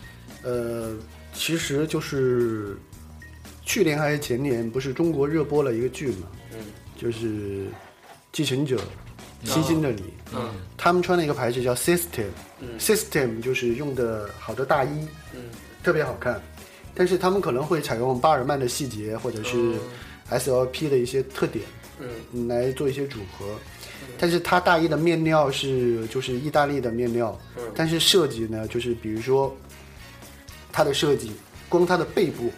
呃，其实就是去年还是前年，不是中国热播了一个剧嘛，嗯。就是《继承者》，星星的你，嗯。他们穿的一个牌子叫 System，System、嗯。System 就是用的好的大衣，嗯。特别好看，但是他们可能会采用巴尔曼的细节或者是 SLP 的一些特点嗯。嗯来做一些组合，但是它大衣的面料是就是意大利的面料，嗯。但是设计呢，就是比如说它的设计，光它的背部，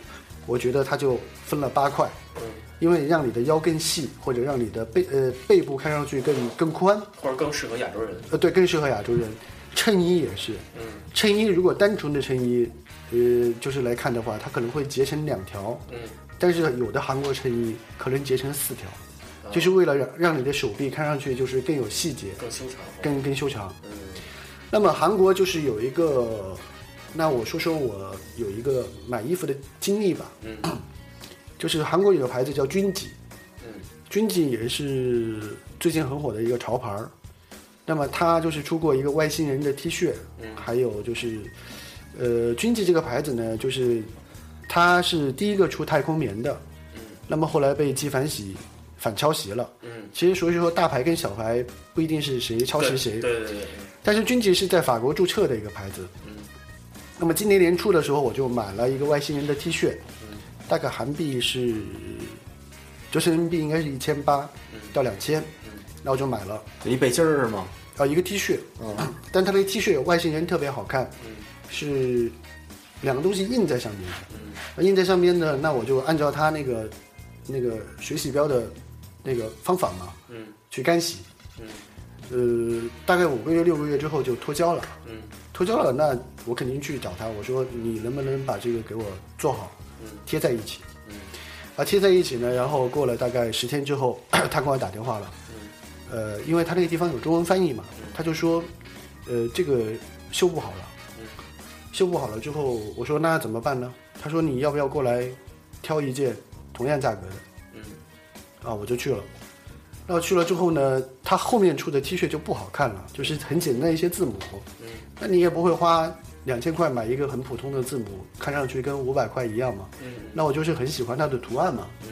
我觉得它就分了八块，嗯，因为让你的腰更细，或者让你的背呃背部看上去更更宽，或者更适合亚洲人，呃对，更适合亚洲人。衬衣也是，嗯。衬衣如果单纯的衬衣，呃，就是来看的话，它可能会截成两条，嗯但是有的韩国衬衣可能截成四条，啊就是为了让让你的手臂看上去就是更有细节，更修长，更更修长。嗯那么韩国就是有一个，那我说说我有一个买衣服的经历吧，嗯就是韩国有个牌子叫军纪，嗯军纪也是最近很火的一个潮牌儿。那么它就是出过一个外星人的 T 恤，嗯还有就是，呃，军纪这个牌子呢，就是它是第一个出太空棉的，嗯那么后来被纪梵希反抄袭了。嗯，其实所以说大牌跟小牌不一定是谁抄袭谁，对对对对，但是军纪是在法国注册的一个牌子。嗯那么今年年初的时候，我就买了一个外星人的 T 恤，嗯大概韩币是，折成人民币应该是一千八嗯到两千嗯，那我就买了。一背心儿是吗？啊，一个 T 恤，嗯，但他那个 T 恤有外星人特别好看，嗯是两个东西印在上面的。嗯印在上面呢，那我就按照他那个那个水洗标的那个方法嘛，嗯去干洗。嗯呃，大概五个月六个月之后就脱胶了。嗯脱胶了，那我肯定去找他，我说你能不能把这个给我做好，嗯贴在一起。嗯啊，贴在一起呢，然后过了大概十天之后，他给我打电话了。嗯呃，因为他那个地方有中文翻译嘛，他就说，呃，这个修不好了。嗯修不好了之后，我说那怎么办呢？他说你要不要过来挑一件同样价格的？嗯啊，我就去了。然后去了之后呢，他后面出的 T 恤就不好看了，就是很简单一些字母。嗯那你也不会花两千块买一个很普通的字母，看上去跟五百块一样嘛。嗯那我就是很喜欢它的图案嘛。嗯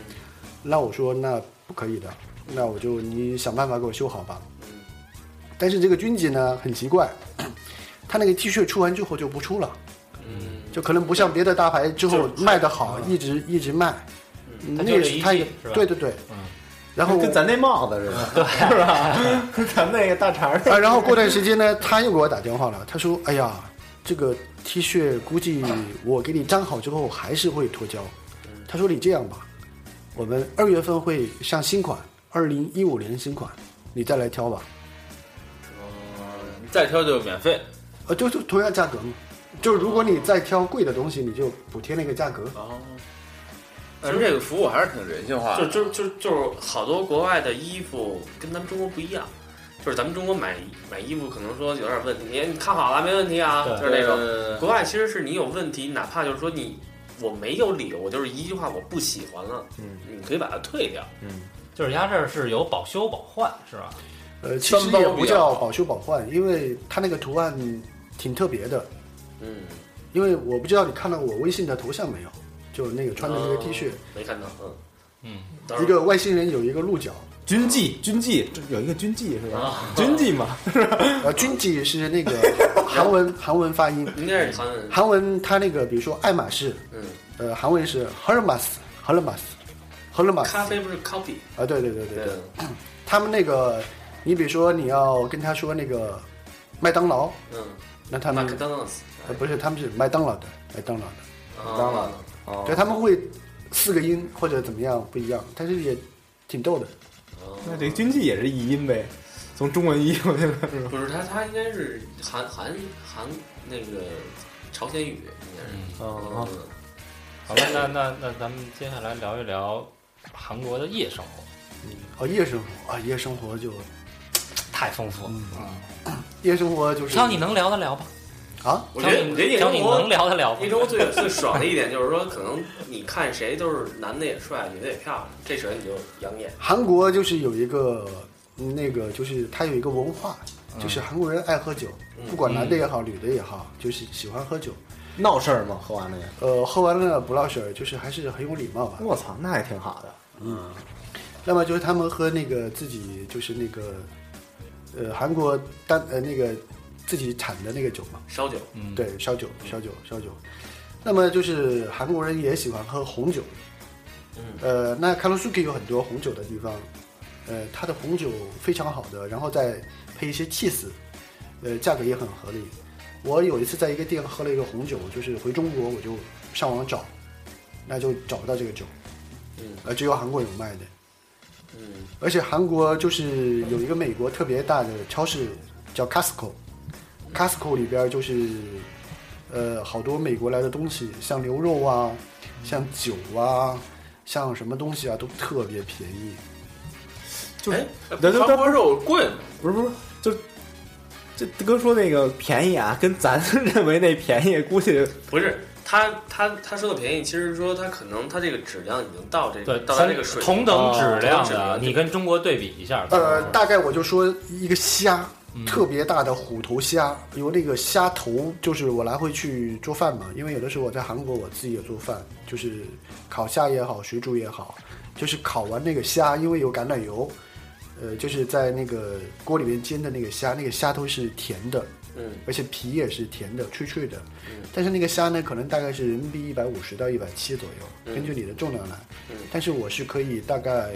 那我说那不可以的，那我就你想办法给我修好吧。嗯但是这个军姐呢很奇怪，他那个 T 恤出完之后就不出了，嗯。就可能不像别的大牌之后卖的好，一直一直卖。嗯。它那就是他一个季是吧？对对对，嗯。然后跟咱那帽子似的，对，是吧？跟咱那个大肠儿啊，然后过段时间呢，他又给我打电话了，他说：“哎呀，这个 T 恤估计我给你粘好之后还是会脱胶。”他说：“你这样吧，我们二月份会上新款，二零一五年新款，你再来挑吧。嗯，再挑就免费。呃，就就同样价格嘛，就是如果你再挑贵的东西，你就补贴那个价格。哦，其实这个服务还是挺人性化的。就就就就是好多国外的衣服跟咱们中国不一样，就是咱们中国买买衣服可能说有点问题，你你看好了没问题啊，就是那种。国外其实是你有问题，哪怕就是说你我没有理由，我就是一句话我不喜欢了，嗯你可以把它退掉。嗯，就是压这儿是有保修保换是吧？呃，其实也不叫保修保换，因为它那个图案挺特别的。嗯，因为我不知道你看到我微信的头像没有，就那个穿的那个 T 恤，哦没看到，嗯。嗯，一个外星人有一个鹿角，军纪，军纪，这有一个军纪是吧？啊，军纪嘛，呃，军纪是那个 韩文韩文发音，应该是韩文，韩文它那个比如说爱马仕，嗯，呃，韩文是 Hermes Hermes Hermes 咖啡不是 coffee，啊，对对对对对。对，，他们那个你比如说你要跟他说那个麦当劳，嗯，那他们麦克当劳斯，呃不是他们是麦当劳的麦当劳的，麦当劳的，哦对他们会四个音或者怎么样不一样，但是也挺逗的。哦那这个军纪也是译音呗，从中文译过去的是吧？不是他，他应该是韩韩韩那个朝鲜语，应该是。嗯，哦嗯好了，那那那咱们接下来聊一聊韩国的夜生活，哦，夜生活啊，夜生活就太丰富了。夜生活就是挑你能聊的聊吧，啊，我觉得，我觉得夜挑你生活能聊的聊吧夜。生活最最爽的一点就是说，可能你看谁都是男的也帅，女的也漂亮，这时候你就养眼。韩国就是有一个嗯那个就是它有一个文化，就是韩国人爱喝酒，不管男的也好，女的也好，就是喜欢喝酒。闹事儿吗？喝完了也？呃，喝完了不闹事儿，就是还是很有礼貌吧。我操，那也挺好的。嗯那么就是他们喝那个自己就是那个呃韩国单呃那个自己产的那个酒嘛，烧酒，嗯，对，烧酒，烧酒，烧酒。那么就是韩国人也喜欢喝红酒，嗯，呃，那卡罗苏给有很多红酒的地方，呃，它的红酒非常好的，然后再配一些 cheese，呃，价格也很合理。我有一次在一个店喝了一个红酒，就是回中国我就上网找，那就找不到这个酒，嗯呃，只有韩国有卖的。嗯而且韩国就是有一个美国特别大的超市叫 Costco，Costco 里边就是呃好多美国来的东西，像牛肉啊，像酒啊，像什么东西啊都特别便宜。就哎对对韩国肉贵吗？不是不是，就这哥说那个便宜啊，跟咱 认为那便宜估计不是他他他说的便宜，其实说他可能他这个质量已经到这个对，到他这个水平同等质量的，你跟中国对比一下。呃，大概我就说一个虾，嗯特别大的虎头虾，有那个虾头，就是我来回去做饭嘛，因为有的时候我在韩国我自己也做饭，就是烤虾也好，水煮也好，就是烤完那个虾，因为有橄榄油，呃，就是在那个锅里面煎的那个虾，那个虾头是甜的，嗯。而且皮也是甜的，脆脆的。嗯。但是那个虾呢，可能大概是人民币一百五十到一百七左右，嗯。根据你的重量来。嗯。但是我是可以大概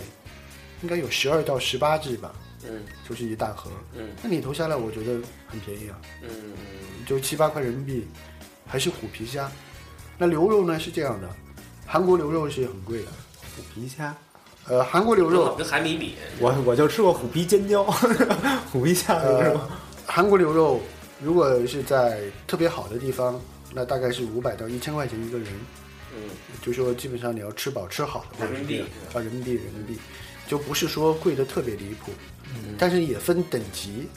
应该有十二到十八只吧，嗯。就是一大盒。嗯。那你投下来，我觉得很便宜啊，嗯就七八块人民币，还是虎皮虾。那牛肉呢是这样的，韩国牛肉是很贵的。虎皮虾，呃，韩国牛肉，跟海米比，我我就吃过虎皮尖椒，虎皮虾韩国牛肉如果是在特别好的地方，那大概是五百到一千块钱一个人。嗯。就说基本上你要吃饱吃好的，人民币。啊，人民币人民币，就不是说贵的特别离谱，嗯。但是也分等级。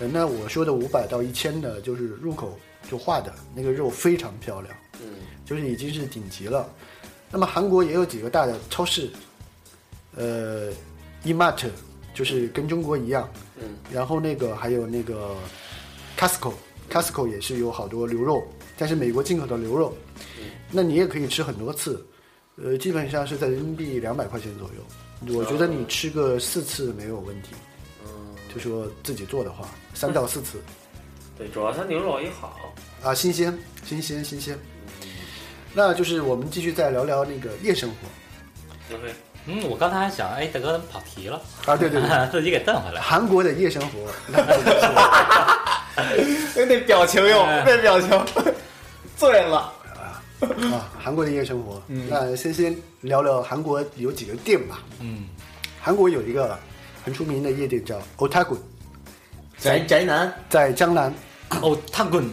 呃，那我说的五百到一千的，就是入口就化的那个肉非常漂亮，嗯。就是已经是顶级了。那么韩国也有几个大的超市，呃，eMart 就是跟中国一样，嗯。然后那个还有那个 Costco，Costco 也是有好多牛肉，但是美国进口的牛肉，那你也可以吃很多次，呃，基本上是在人民币两百块钱左右。我觉得你吃个四次没有问题，嗯，就说自己做的话，三到四次。对，主要它牛肉也好，啊，新鲜，新鲜，新鲜。那就是我们继续再聊聊那个夜生活。OK，嗯，我刚才还想，哎，大哥怎么跑题了？啊，对对对，自己给蹬回来。韩国的夜生活，那可是那表情用，哎那表情，醉了。啊，韩国的夜生活。嗯那先先聊聊韩国有几个店吧。嗯，韩国有一个很出名的夜店叫 Otagon，宅宅男，在江南，哦，探棍，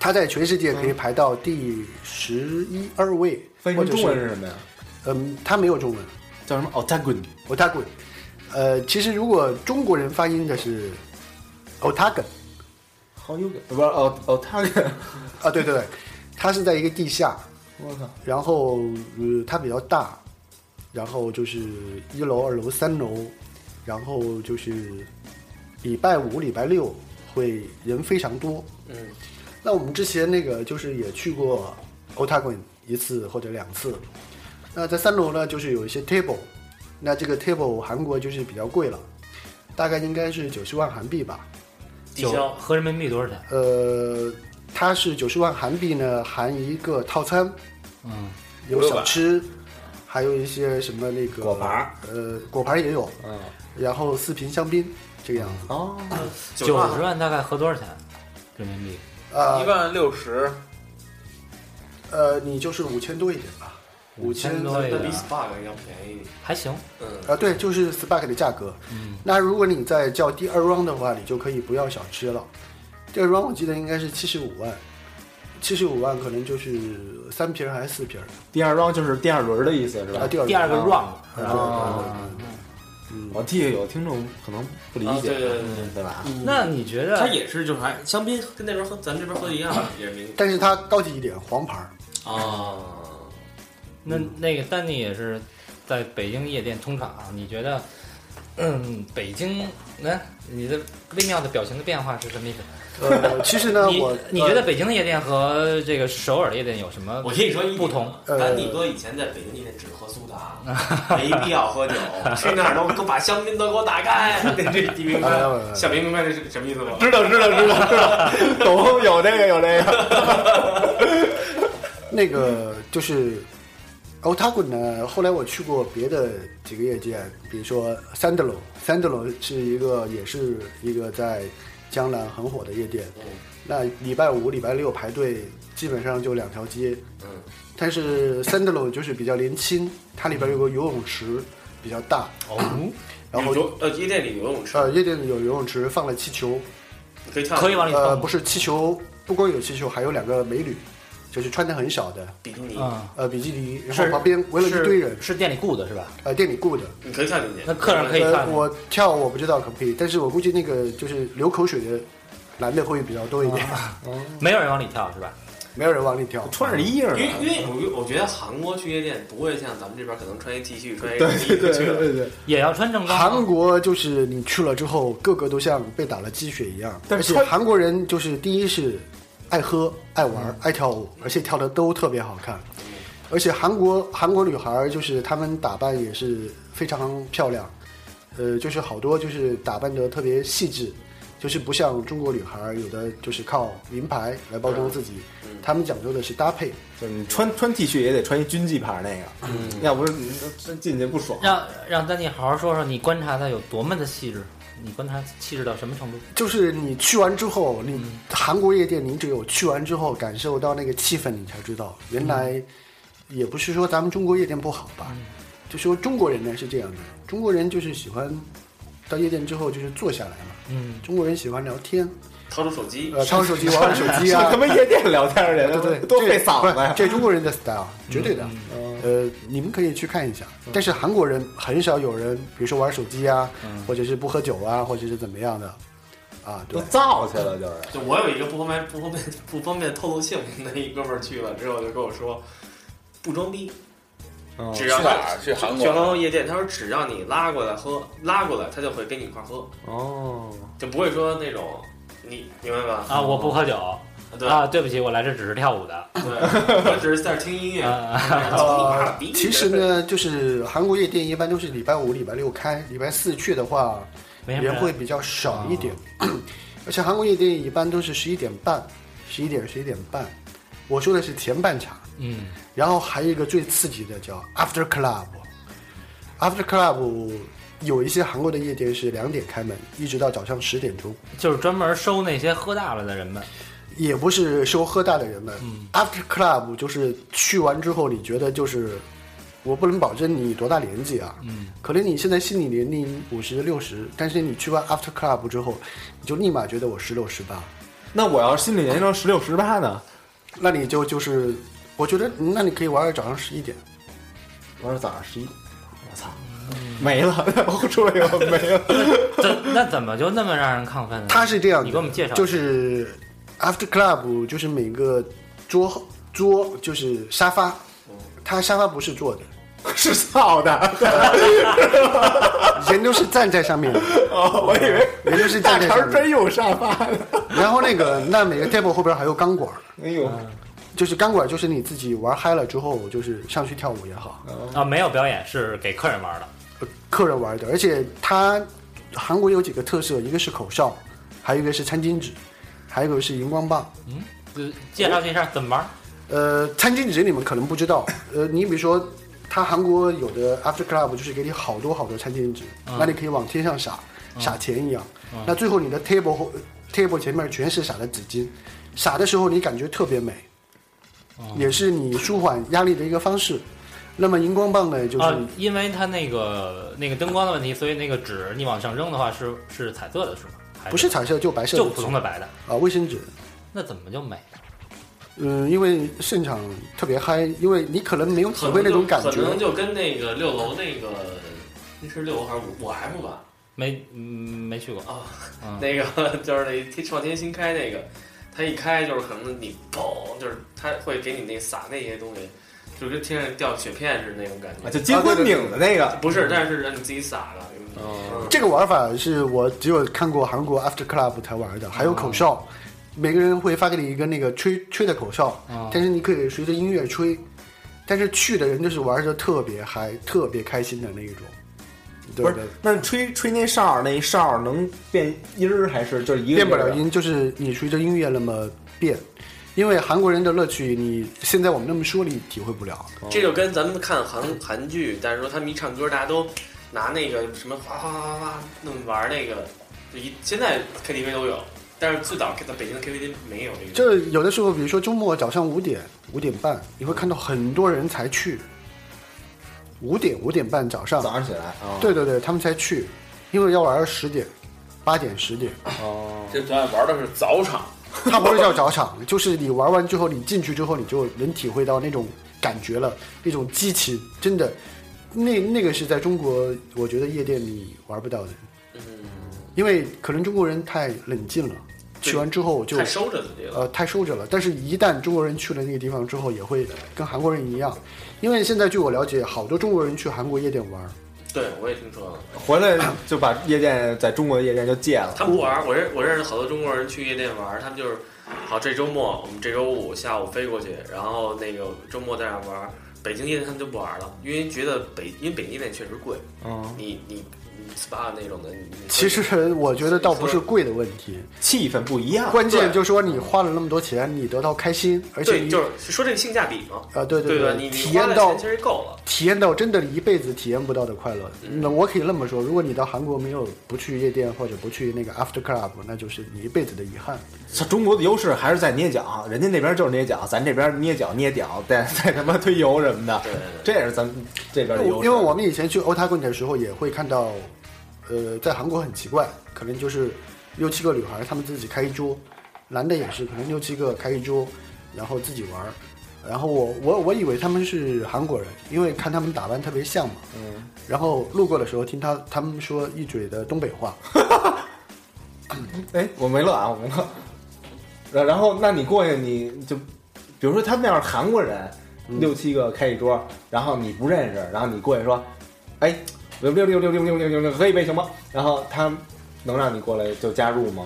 它在全世界可以排到第十一二位，翻译中文是什么呀？嗯，它没有中文叫什么？Otagon。Otagon。呃，其实如果中国人发音的是 Otagon 好有个不是哦哦，他个，啊，对对对，它是在一个地下，然后呃它比较大，然后就是一楼、二楼、三楼，然后就是礼拜五、礼拜六会人非常多。嗯那我们之前那个就是也去过 Otagon 一次或者两次。那在三楼呢，就是有一些 table，那这个 table 韩国就是比较贵了，大概应该是九十万韩币吧。九低消，合人民币多少钱？呃，它是九十万韩币呢，含一个套餐，嗯，有小吃，还有一些什么那个果盘，呃，果盘也有，嗯，然后四瓶香槟这个样子。哦，九十万大概合多少钱？人民币？呃一万六十，呃，你就是五千多一点吧。五千多一点那比 Spark 要便宜。还行。嗯，啊，对，就是 Spark 的价格。嗯，那如果你再叫第二 round 的话，你就可以不要小吃了。第二 round 我记得应该是七十五万，七十五万可能就是三瓶还是四瓶第二 round 就是第二轮的意思是吧？啊？第二第二个 round，对啊嗯，我记得有听众可能不理解，啊对对对对吧？那你觉得它也是就是还香槟跟那边喝，咱这边喝的一样，也是明但是它高级一点，黄牌儿。啊。那那个丹尼也是在北京夜店通场，你觉得，嗯，北京那你的微妙的表情的变化是什么意思？呃，其实呢，你我你觉得北京的夜店和这个首尔的夜店有什么我跟你说不同？呃丹尼哥以前在北京夜店只喝苏打，没必要喝酒，去那儿都给我把香槟都给我打开。这这你明白哎呀哎呀？小明明白这是什么意思吗？知道知道知道知道，懂有这个有这个。那个就是欧塔滚呢，后来我去过别的几个夜店，比如说 Sandalo，Sandalo 是一个也是一个在江南很火的夜店。嗯。那礼拜五、礼拜六排队基本上就两条街，嗯。但是 Sandalo 就是比较年轻，它里边有个游泳池比较大，哦，然后呃夜店里游泳池，呃夜店里有游泳池，放了气球，可以跳，可以往里。呃不是气球，不光有气球，还有两个美女，就是穿的很少的，比基尼，啊，呃比基尼，然后旁边围了一堆人，是店里雇的是吧？呃店里雇的。你可以跳进去。那客人可以呃，看我跳我不知道可不可以，但是我估计那个就是流口水的男的会比较多一点，没有人往里跳是吧？没有人往里跳。穿着衣裳呢因为因为我我觉得韩国去夜店不会像咱们这边可能穿一 T 恤穿一对对对衣服去了，对对，也要穿正装韩。国就是你去了之后，个个都像被打了鸡血一样，而且但是韩国人就是第一是爱喝、爱玩、爱跳舞，而且跳的都特别好看。而且韩国韩国女孩就是她们打扮也是非常漂亮，呃，就是好多就是打扮的特别细致，就是不像中国女孩有的就是靠名牌来包装自己，她们讲究的是搭配。就是你穿穿 T 恤也得穿一军纪牌那个，要不是你真进去不爽。让让丹尼好好说说，你观察的有多么的细致，你观察气质到什么程度？就是你去完之后，你韩国夜店，你只有去完之后感受到那个气氛，你才知道原来也不是说咱们中国夜店不好吧，就说中国人呢是这样的，中国人就是喜欢到夜店之后就是坐下来嘛，嗯，中国人喜欢聊天，掏出手机，呃，掏手机玩玩手机啊。上他，妈夜店聊天去，对对，多费这不是嗓子呀！这中国人的 style，绝对的。嗯。呃，你们可以去看一下，但是韩国人很少有人，比如说玩手机啊，或者是不喝酒啊，或者是怎么样的，啊，对。都，造去了，就是。就我有一个不方便不方便不方便透露姓名的一哥们儿去了之后就跟我说，不装逼，嗯只要去哪儿？去韩国。去韩国夜店，他说只要你拉过来喝，拉过来他就会跟你一块儿喝，哦，就不会说那种你明白吧？啊，我不喝酒对啊，对不起，我来这只是跳舞的。对，我只是在这儿听音乐。其实呢，就是韩国夜店一般都是礼拜五、礼拜六开，礼拜四去的话人会比较少一点。而且韩国夜店一般都是十一点半、十一点、十一点半。我说的是前半场，嗯，然后还有一个最刺激的叫 After Club。After Club 有一些韩国的夜店是两点开门，一直到早上十点钟。就是专门收那些喝大了的人们。也不是收喝大的人们。嗯 After Club 就是去完之后，你觉得就是，我不能保证你多大年纪啊，嗯，可能你现在心理年龄五十六十，但是你去完 After Club 之后，你就立马觉得我十六十八，那我要是心理年龄十六十八呢？那你就就是，我觉得那你可以玩到早上十一点。玩到早上十一，我操，没了，我出来以后没了。怎那怎么就那么让人亢奋呢？他是这样的，你给我们介绍就是 After Club 就是每个桌桌就是沙发，他沙发不是坐的，是扫的，人都是站在上面的，哦，我以为人都是站在上面。真有沙发的。然后那个那每个 table 后边还有钢管，哎呦，就是钢管就是你自己玩嗨了之后，就是上去跳舞也好，啊，没有表演，是给客人玩的。客人玩的。而且它韩国有几个特色，一个是口哨，还有一个是餐巾纸，还有一个是荧光棒。嗯介绍介绍怎么玩？呃，餐巾纸你们可能不知道，呃，你比如说，它韩国有的 after club 就是给你好多好多餐巾纸，那你可以往天上撒，撒钱一样。那最后你的 table 后 table 前面全是撒的纸巾，撒的时候你感觉特别美，也是你舒缓压力的一个方式。那么荧光棒呢，就是、啊，因为它那个那个灯光的问题，所以那个纸你往上扔的话是是彩色的，是吗？不是彩色就白色就普通的白的，啊卫生纸。那怎么就美？嗯，因为现场特别嗨，因为你可能没有体会那种感觉。可能就跟那个六楼那个那是六楼还是五五 M 吧？没嗯没去过啊，嗯那个就是那天创天新开那个，它一开就是可能你嘣，就是它会给你那撒那些东西，就跟天上掉雪片似的那种感觉。啊就金婚拧的那个，不是，但是让你自己撒的。哦，这个玩法是我只有看过韩国 After Club 才玩的，还有口哨，每个人会发给你一个那个吹吹的口哨，啊但是你可以随着音乐吹，但是去的人就是玩的特别嗨、特别开心的那一种。对不是，那吹吹那哨，那一哨能变音儿还是就是一个变不了音，就是你随着音乐那么变。因为韩国人的乐趣，你现在我们那么说，你体会不了。这就跟咱们看韩韩剧，但是说他们一唱歌，大家都拿那个什么哗哗哗哗哗那么玩那个，就一现在 KTV 都有，但是最早在北京的 KTV 没有这个。这有的时候，比如说周末早上五点、五点半，你会看到很多人才去。五点、五点半早上，早上起来啊，对对对，他们才去，因为要玩到十点、八点、十点。哦，这咱玩的是早场，它不是叫找场，就是你玩完之后，你进去之后，你就能体会到那种感觉了，那种激情，真的，那那个是在中国，我觉得夜店你玩不到的，嗯，因为可能中国人太冷静了，去完之后就太收着自己了。呃，太收着了。但是，一旦中国人去了那个地方之后，也会跟韩国人一样，因为现在据我了解，好多中国人去韩国夜店玩，对，我也听说了。回来就把夜店在中国的夜店就戒了。他们不玩儿，我认我认识好多中国人去夜店玩儿，他们就是，好这周末我们这周五下午飞过去，然后那个周末在那儿玩儿。北京夜店他们就不玩儿了，因为觉得北因为北京夜店确实贵，嗯，你你你 SPA 那种的，其实我觉得倒不是贵的问题，气氛不一样。关键就是说你花了那么多钱，你得到开心，而且就是说这个性价比嘛，啊，对对吧？对，你你体验到其实够了。体验到真的一辈子体验不到的快乐。嗯那我可以那么说，如果你到韩国没有不去夜店或者不去那个 after club，那就是你一辈子的遗憾。中国的优势还是在捏脚，人家那边就是捏脚，咱这边捏脚捏屌，再再他妈推油什么的，对，这也是咱这边的优势。因为我们以前去欧塔棍的时候，也会看到，呃，在韩国很奇怪，可能就是六七个女孩，她们自己开一桌，男的也是，可能六七个开一桌，然后自己玩儿。然后我我我以为他们是韩国人，因为看他们打扮特别像嘛。嗯，然后路过的时候听他他们说一嘴的东北话，哎，我没乐啊，我没乐。然然后，那你过去你就，比如说他们要是韩国人，六七个开一桌，然后你不认识，然后你过去说，哎，六六六六六六六六六，喝一杯行吗？然后他能让你过来就加入吗？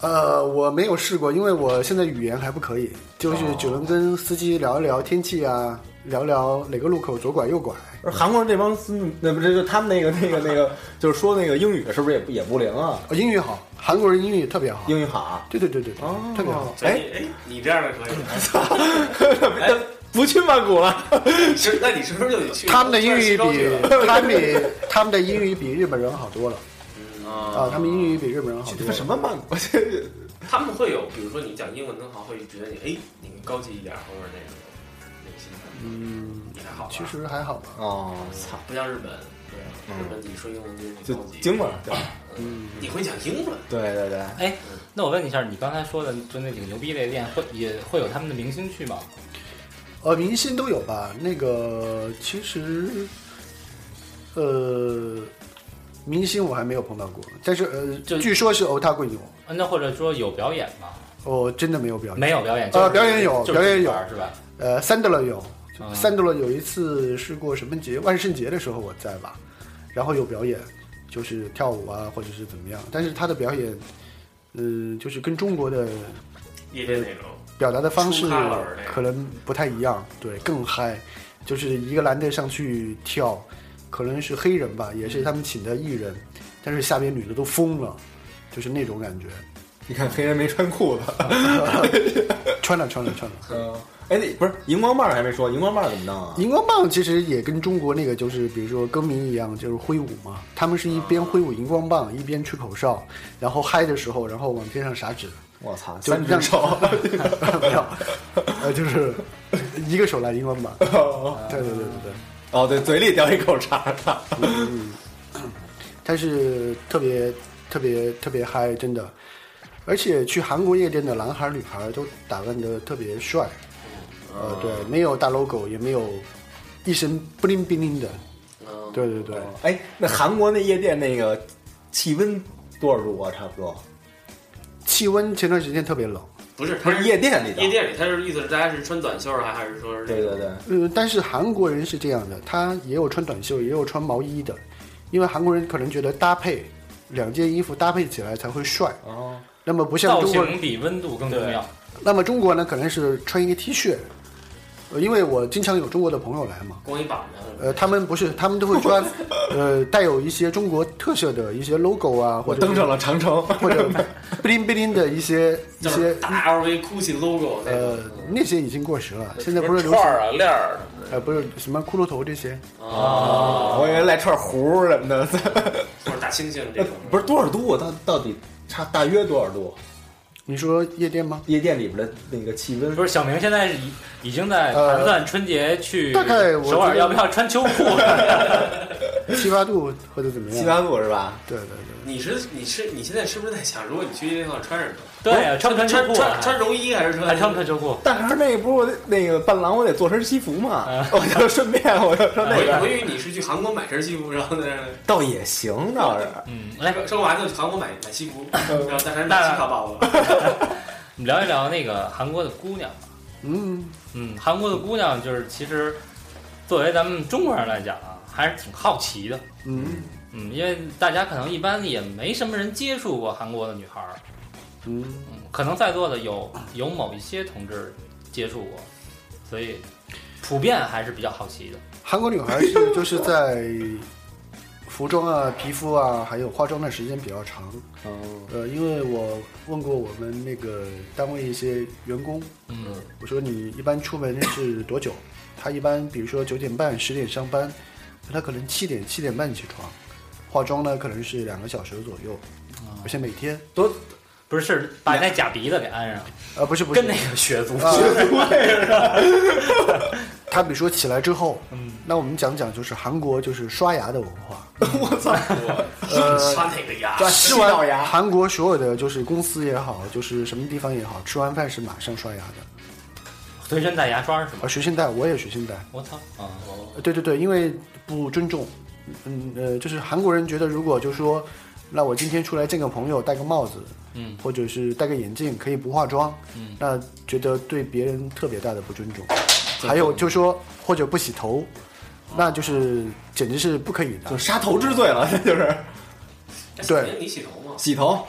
呃，我没有试过，因为我现在语言还不可以，就是只能跟司机聊一聊天气啊，聊聊哪个路口左拐右拐。而韩国人这帮司，那不是就他们那个那个那个，就是说那个英语是不是也不也不灵啊？哦英语好，韩国人英语特别好。英语好啊，对对对对对，哦特别好。哎哎，你这样的可以。哎，不去曼谷了。是那你是不是就得去？他们的英语比他们比他们的英语比日本人好多了啊啊！他们英语比日本人好多了。什么曼谷？他们会有，比如说你讲英文很好，会觉得你哎，你更高级一点，或者那种那个心态。嗯，你还好吧，其实还好吧。哦，操，不像日本，对，嗯日本你说英文就是就你高级，惊了，对嗯，你会讲英文，对对对。哎，那我问你一下，你刚才说的就那几个牛逼的店，会也会有他们的明星去吗？呃，明星都有吧？那个其实，呃，明星我还没有碰到过，但是呃，就据说是欧塔棍有，啊那或者说有表演吗？哦真的没有表演。没有表演，呃就是表演有就是表演有是吧？呃，三德勒有，啊三德勒有一次是过什么节？万圣节的时候我在吧，然后有表演，就是跳舞啊，或者是怎么样。但是他的表演，嗯、就是跟中国的夜店那种，表达的方式可能不太一样，对，更嗨，就是一个男的上去跳，可能是黑人吧，也是他们请的艺人，但是下边女的都疯了，就是那种感觉，你看黑人没穿裤子。穿了穿了穿了。嗯，哎，那不是荧光棒还没说，荧光棒怎么弄啊？荧光棒其实也跟中国那个就是，比如说歌迷一样，就是挥舞嘛。他们是一边挥舞荧光棒，一边吹口哨，然后嗨的时候，然后往天上撒纸，我操，就让三只手。没有，呃，就是一个手来荧光棒。对对对对对。哦，对，嘴里叼一口茶，嗯，但是特别特别特别嗨，真的。而且去韩国夜店的男孩儿女孩儿都打扮的特别帅，呃，对，没有大 logo，也没有一身不灵不灵的，嗯，对对对。哎，那韩国那夜店那个气温多少度啊？差不多？气温前段时间特别冷，不是，不是夜店里的，夜店里，他是意思是大家是穿短袖儿还还是说是？对对对，呃，但是韩国人是这样的，他也有穿短袖，也有穿毛衣的，因为韩国人可能觉得搭配两件衣服搭配起来才会帅。哦，那么不像中国，型比温度更重要。那么中国呢，可能是穿一个 T 恤，呃，因为我经常有中国的朋友来嘛，光一膀子。呃，他们不是，他们都会穿，呃，带有一些中国特色的一些 logo 啊，或者登上了长城，或者 bling bling 的一些一 就是些大 LV、GUCCI logo 那呃种。那些已经过时了，现在不是流行串儿啊、链儿什么的。呃不是什么骷髅头这些，哦，我以为来串壶什么的，或者大猩猩这种。不是多少度？到到底差大约多少度？你说夜店吗？夜店里边的那个气温不是小明现在已已经在呃盘算春节去大概我首尔要不要穿秋裤？七八度或者怎么样？七八度是吧？对对对。你是你是你现在是不是在想，如果你去夜店的话穿什么？对啊，穿不穿秋穿？穿穿绒衣还是穿？还穿不穿秋裤？但是那不是我得那个伴郎，我得做身西服嘛，我就顺便我就说那我以我以为你是去韩国买身西服，然后呢，倒也行，倒是。嗯，来，生生完就去韩国买买西服，然后但是买机票包了。我们聊一聊那个韩国的姑娘。嗯，嗯，韩国的姑娘就是其实作为咱们中国人来讲啊，还是挺好奇的。嗯嗯，因为大家可能一般也没什么人接触过韩国的女孩儿，嗯，嗯，可能在座的有有某一些同志接触过，所以普遍还是比较好奇的。韩国女孩是就是在服装啊、皮肤啊，还有化妆的时间比较长。哦，呃，因为我问过我们那个单位一些员工，嗯，我说你一般出门是多久？他一般比如说九点半、十点上班，他可能七点、七点半起床，化妆呢可能是两个小时左右，而且每天多不是是把那假鼻子给安上，呃不是不是跟那个血族啊血族似的。他比如说起来之后，嗯，那我们讲讲就是韩国就是刷牙的文化。我操！呃，刷哪个牙？吃洗澡牙完韩国所有的就是公司也好，就是什么地方也好，吃完饭是马上刷牙的。随身带牙刷是吗啊，？随身带我也随身带。我操啊！呃对对对，因为不尊重，嗯呃，就是韩国人觉得如果就说，那我今天出来见个朋友，戴个帽子，嗯或者是戴个眼镜，可以不化妆，嗯那觉得对别人特别大的不尊重。还有就说或者不洗头，那就是简直是不可以的就。杀头之罪了，这就是对你洗头吗？洗头。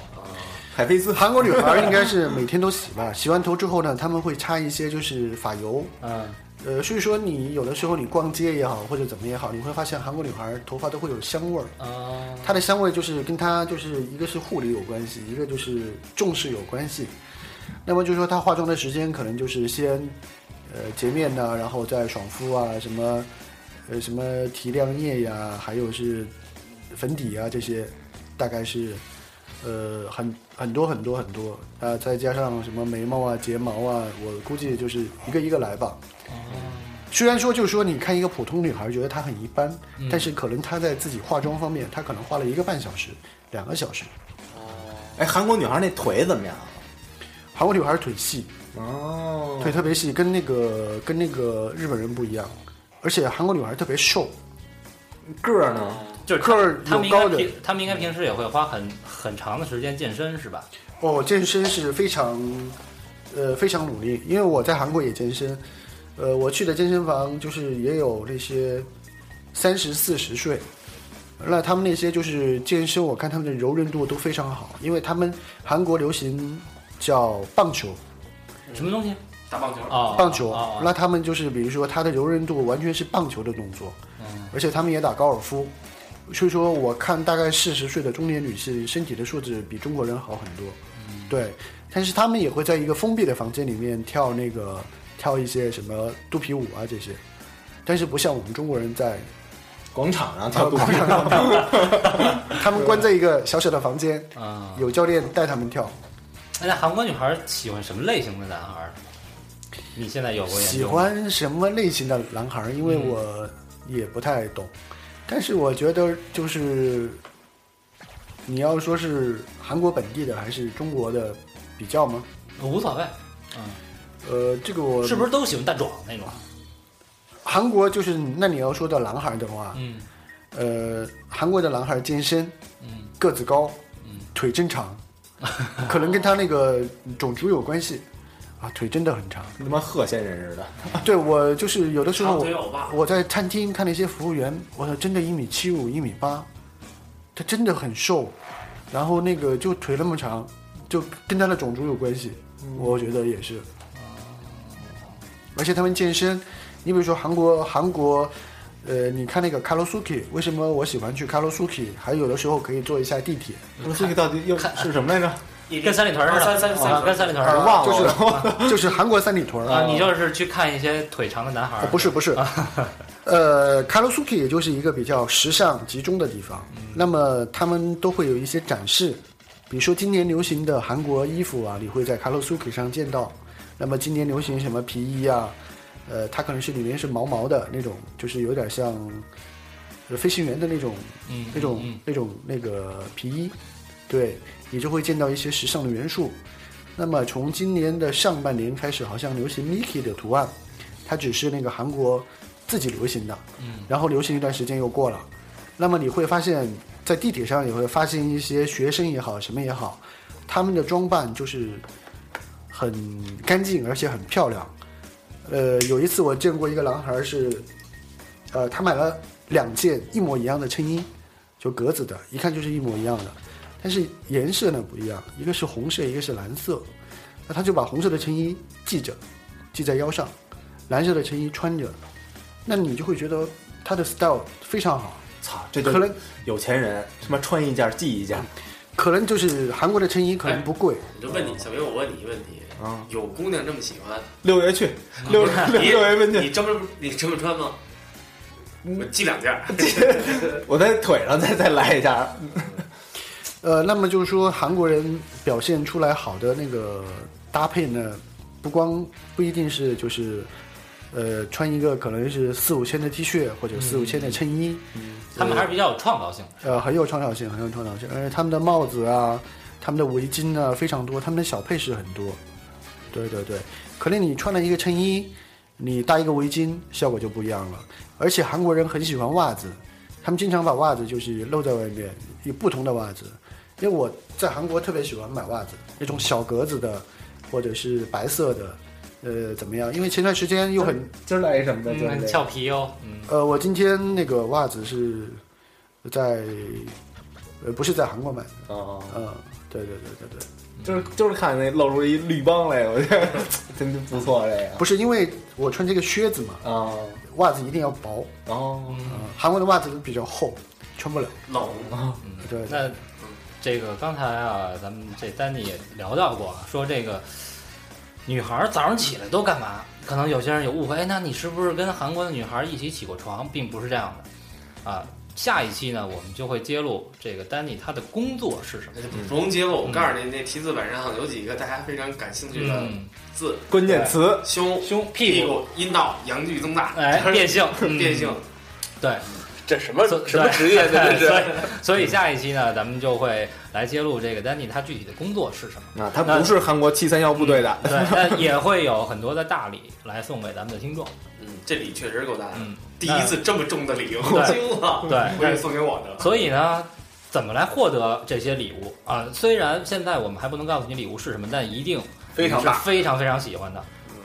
海飞丝，韩国女孩应该是每天都洗吧，洗完头之后呢，他们会擦一些就是发油，嗯呃，所以说你有的时候你逛街也好，或者怎么也好，你会发现韩国女孩头发都会有香味儿。啊它的香味就是跟她就是一个是护理有关系，一个就是重视有关系。那么就是说她化妆的时间可能就是先呃洁面呐、然后再爽肤啊，什么呃什么提亮液呀，还有是粉底啊这些，大概是呃很很多很多很多啊、再加上什么眉毛啊、睫毛啊，我估计就是一个一个来吧。虽然说，就是说，你看一个普通女孩觉得她很一般，嗯但是可能她在自己化妆方面，她可能花了一个半小时、两个小时。哎，韩国女孩那腿怎么样？韩国女孩腿细，哦腿特别细，跟那个跟那个日本人不一样，而且韩国女孩特别瘦，个儿呢？就是他们应有高的该平，他们应该平时也会花很很长的时间健身是吧？哦，健身是非常，呃，非常努力。因为我在韩国也健身，呃，我去的健身房就是也有那些三十四十岁，那他们那些就是健身，我看他们的柔韧度都非常好，因为他们韩国流行叫棒球，什么东西？打棒球。啊，棒球，哦哦那他们就是比如说他的柔韧度完全是棒球的动作，嗯而且他们也打高尔夫，所以说我看大概四十岁的中年女性身体的素质比中国人好很多，对，但是他们也会在一个封闭的房间里面跳那个跳一些什么肚皮舞啊这些，但是不像我们中国人在广场上跳跳肚皮，他们关在一个小小的房间，啊，有教练带他们跳，哎那韩国女孩喜欢什么类型的男孩？你现在有？喜欢什么类型的男孩？因为我也不太懂。但是我觉得就是你要说是韩国本地的还是中国的比较吗？无所谓，呃，这个我是不是都喜欢大壮那种？韩国就是那你要说到男孩的话，嗯。呃，韩国的男孩健身，嗯。个子高，嗯。腿真长，可能跟他那个种族有关系啊，腿真的很长。跟他妈贺仙人似的。对我就是有的时候我在餐厅看那些服务员，我操，真的一米七五、一米八，他真的很瘦，然后那个就腿那么长，就跟他的种族有关系，我觉得也是。而且他们健身，你比如说韩国，韩国，呃，你看那个 Karosuki，为什么我喜欢去 Karosuki？还有的时候可以坐一下地铁，这个到底又是什么来着？跟三里屯似的，三三三啊跟三里屯似的。忘就是。就是韩国三里屯啊，你就是去看一些腿长的男孩不是不是，呃 k a r o s u k i 也就是一个比较时尚集中的地方。那么他们都会有一些展示，比如说今年流行的韩国衣服啊，你会在 k a r o s u k i 上见到。那么今年流行什么皮衣啊，呃，它可能是里面是毛毛的那种，就是有点像呃飞行员的那种嗯那种、嗯那种那个皮衣，对，你就会见到一些时尚的元素。那么从今年的上半年开始，好像流行 Mickey 的图案，它只是那个韩国自己流行的，嗯然后流行一段时间又过了。那么你会发现在地铁上也会发现一些学生也好，什么也好，他们的装扮就是很干净，而且很漂亮。呃，有一次我见过一个男孩是，呃，他买了两件一模一样的衬衣，就格子的，一看就是一模一样的，但是颜色呢不一样，一个是红色，一个是蓝色。那他就把红色的衬衣系着，系在腰上，蓝色的衬衣穿着，那你就会觉得他的 style 非常好。操，这就可能有钱人他妈穿一件系一件可能就是韩国的衬衣可能不贵，我就问你，小明，我问你一个问题，啊！有姑娘这么喜欢，六月去，六六你六月奔去，你这么你这么穿吗？我系两件，我在腿上再再来一下。呃，那么就是说韩国人表现出来好的那个搭配呢，不光不一定是就是，呃，穿一个可能是四五千的 T 恤或者四五千的衬衣，他们还是比较有创造性的。呃，很有创造性，很有创造性。而且他们的帽子啊，他们的围巾啊非常多，他们的小配饰很多。对对对，可能你穿了一个衬衣，你搭一个围巾，效果就不一样了。而且韩国人很喜欢袜子，他们经常把袜子就是露在外面，有不同的袜子。因为我在韩国特别喜欢买袜子，那种小格子的，或者是白色的，呃，怎么样？因为前段时间又很今儿来什么的？就是嗯，这俏皮哦，嗯，呃，我今天那个袜子是在，呃，不是在韩国买的，哦，嗯，对对对对对，就是就是看那露出一绿帮来，我觉得 真的不错这个。不是因为我穿这个靴子嘛，啊，袜子一定要薄，哦，嗯，韩国的袜子都比较厚，穿不了，冷。啊，对，那这个刚才啊，咱们这丹尼也聊到过，说这个女孩儿早上起来都干嘛？可能有些人有误会，哎，那你是不是跟韩国的女孩儿一起起过床？并不是这样的，啊。下一期呢，我们就会揭露这个丹尼他的工作是什么。那就不用揭露。我告诉你，那题字本上有几个大家非常感兴趣的嗯，字：关键词胸、胸、屁股，阴道、阳具增大，哎，变性，嗯变性。对，这什么什么职业？这这 所以是所以下一期呢，咱们就会来揭露这个丹尼他具体的工作是什么。啊，他不是韩国七三幺部队的。对，那也会有很多的大礼来送给咱们的听众。嗯，这礼确实够大的。嗯，第一次这么重的礼，我对惊了。对我也送给我的。所以呢，怎么来获得这些礼物啊？虽然现在我们还不能告诉你礼物是什么，但一定非常大。非常非常喜欢的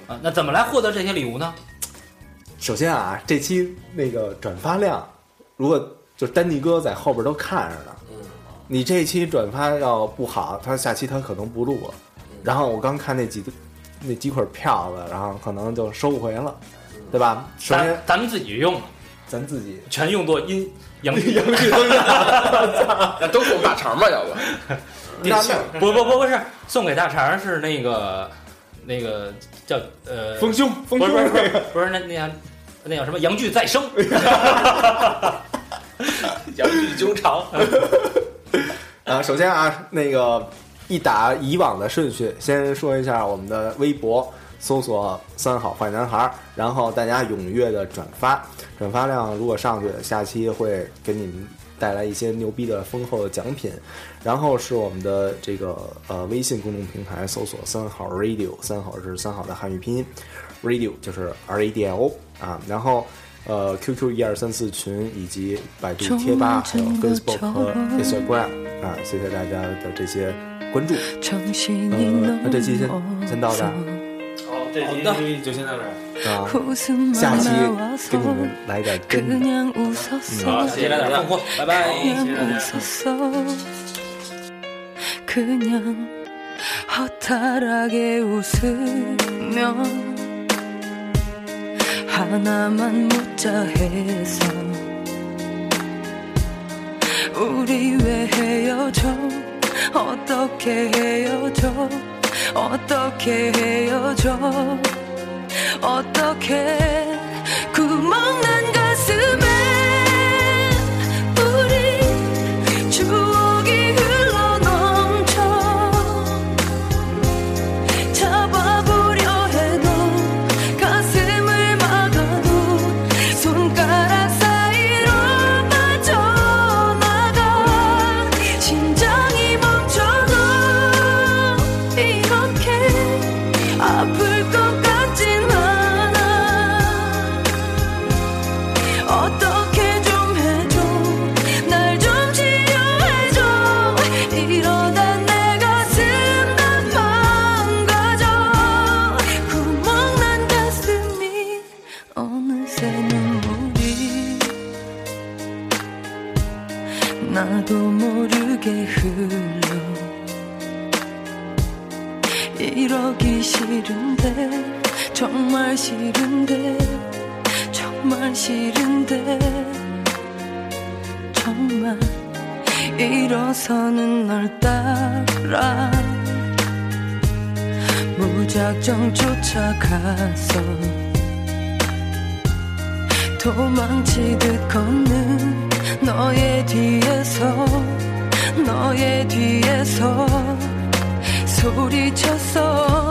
啊。那怎么来获得这些礼物呢？首先啊，这期那个转发量，如果就是丹尼哥在后边都看着呢，嗯，你这期转发要不好，他下期他可能不录了。然后我刚看那几那几捆票子，然后可能就收不回了，对吧？首先咱咱们自己用，咱自己全用作阴阳具。那 都送大肠吧，要不？那。不不不不是，送给大肠是那个那个叫呃，丰胸丰胸不是不是不是那那叫那叫什么阳具再生。阳具纠缠。啊，首先啊，那个一打以往的顺序，先说一下我们的微博，搜索“三好坏男孩儿”，然后大家踊跃的转发，转发量如果上去，下期会给你们带来一些牛逼的丰厚的奖品。然后是我们的这个呃微信公众平台，搜索“三好 radio”，三好是三好的汉语拼音，radio 就是 R A D L 啊，然后。呃，QQ 一二三四群以及百度贴吧，还有 Facebook 和 Instagram 啊，谢谢大家的这些关注。呃，那这期先先到这儿。好，这期就先到这儿。啊，下期给你们来点真的。嗯，好，谢谢大家，放拜拜，谢谢大家。 하나만 묻자 해서 우리 왜 헤어져? 어떻게 헤어져? 어떻게 헤어져? 어떻게 구멍난 일어서는 널 따라 무작정 쫓아가서 도망치듯 걷는 너의 뒤에서 너의 뒤에서 소리쳤어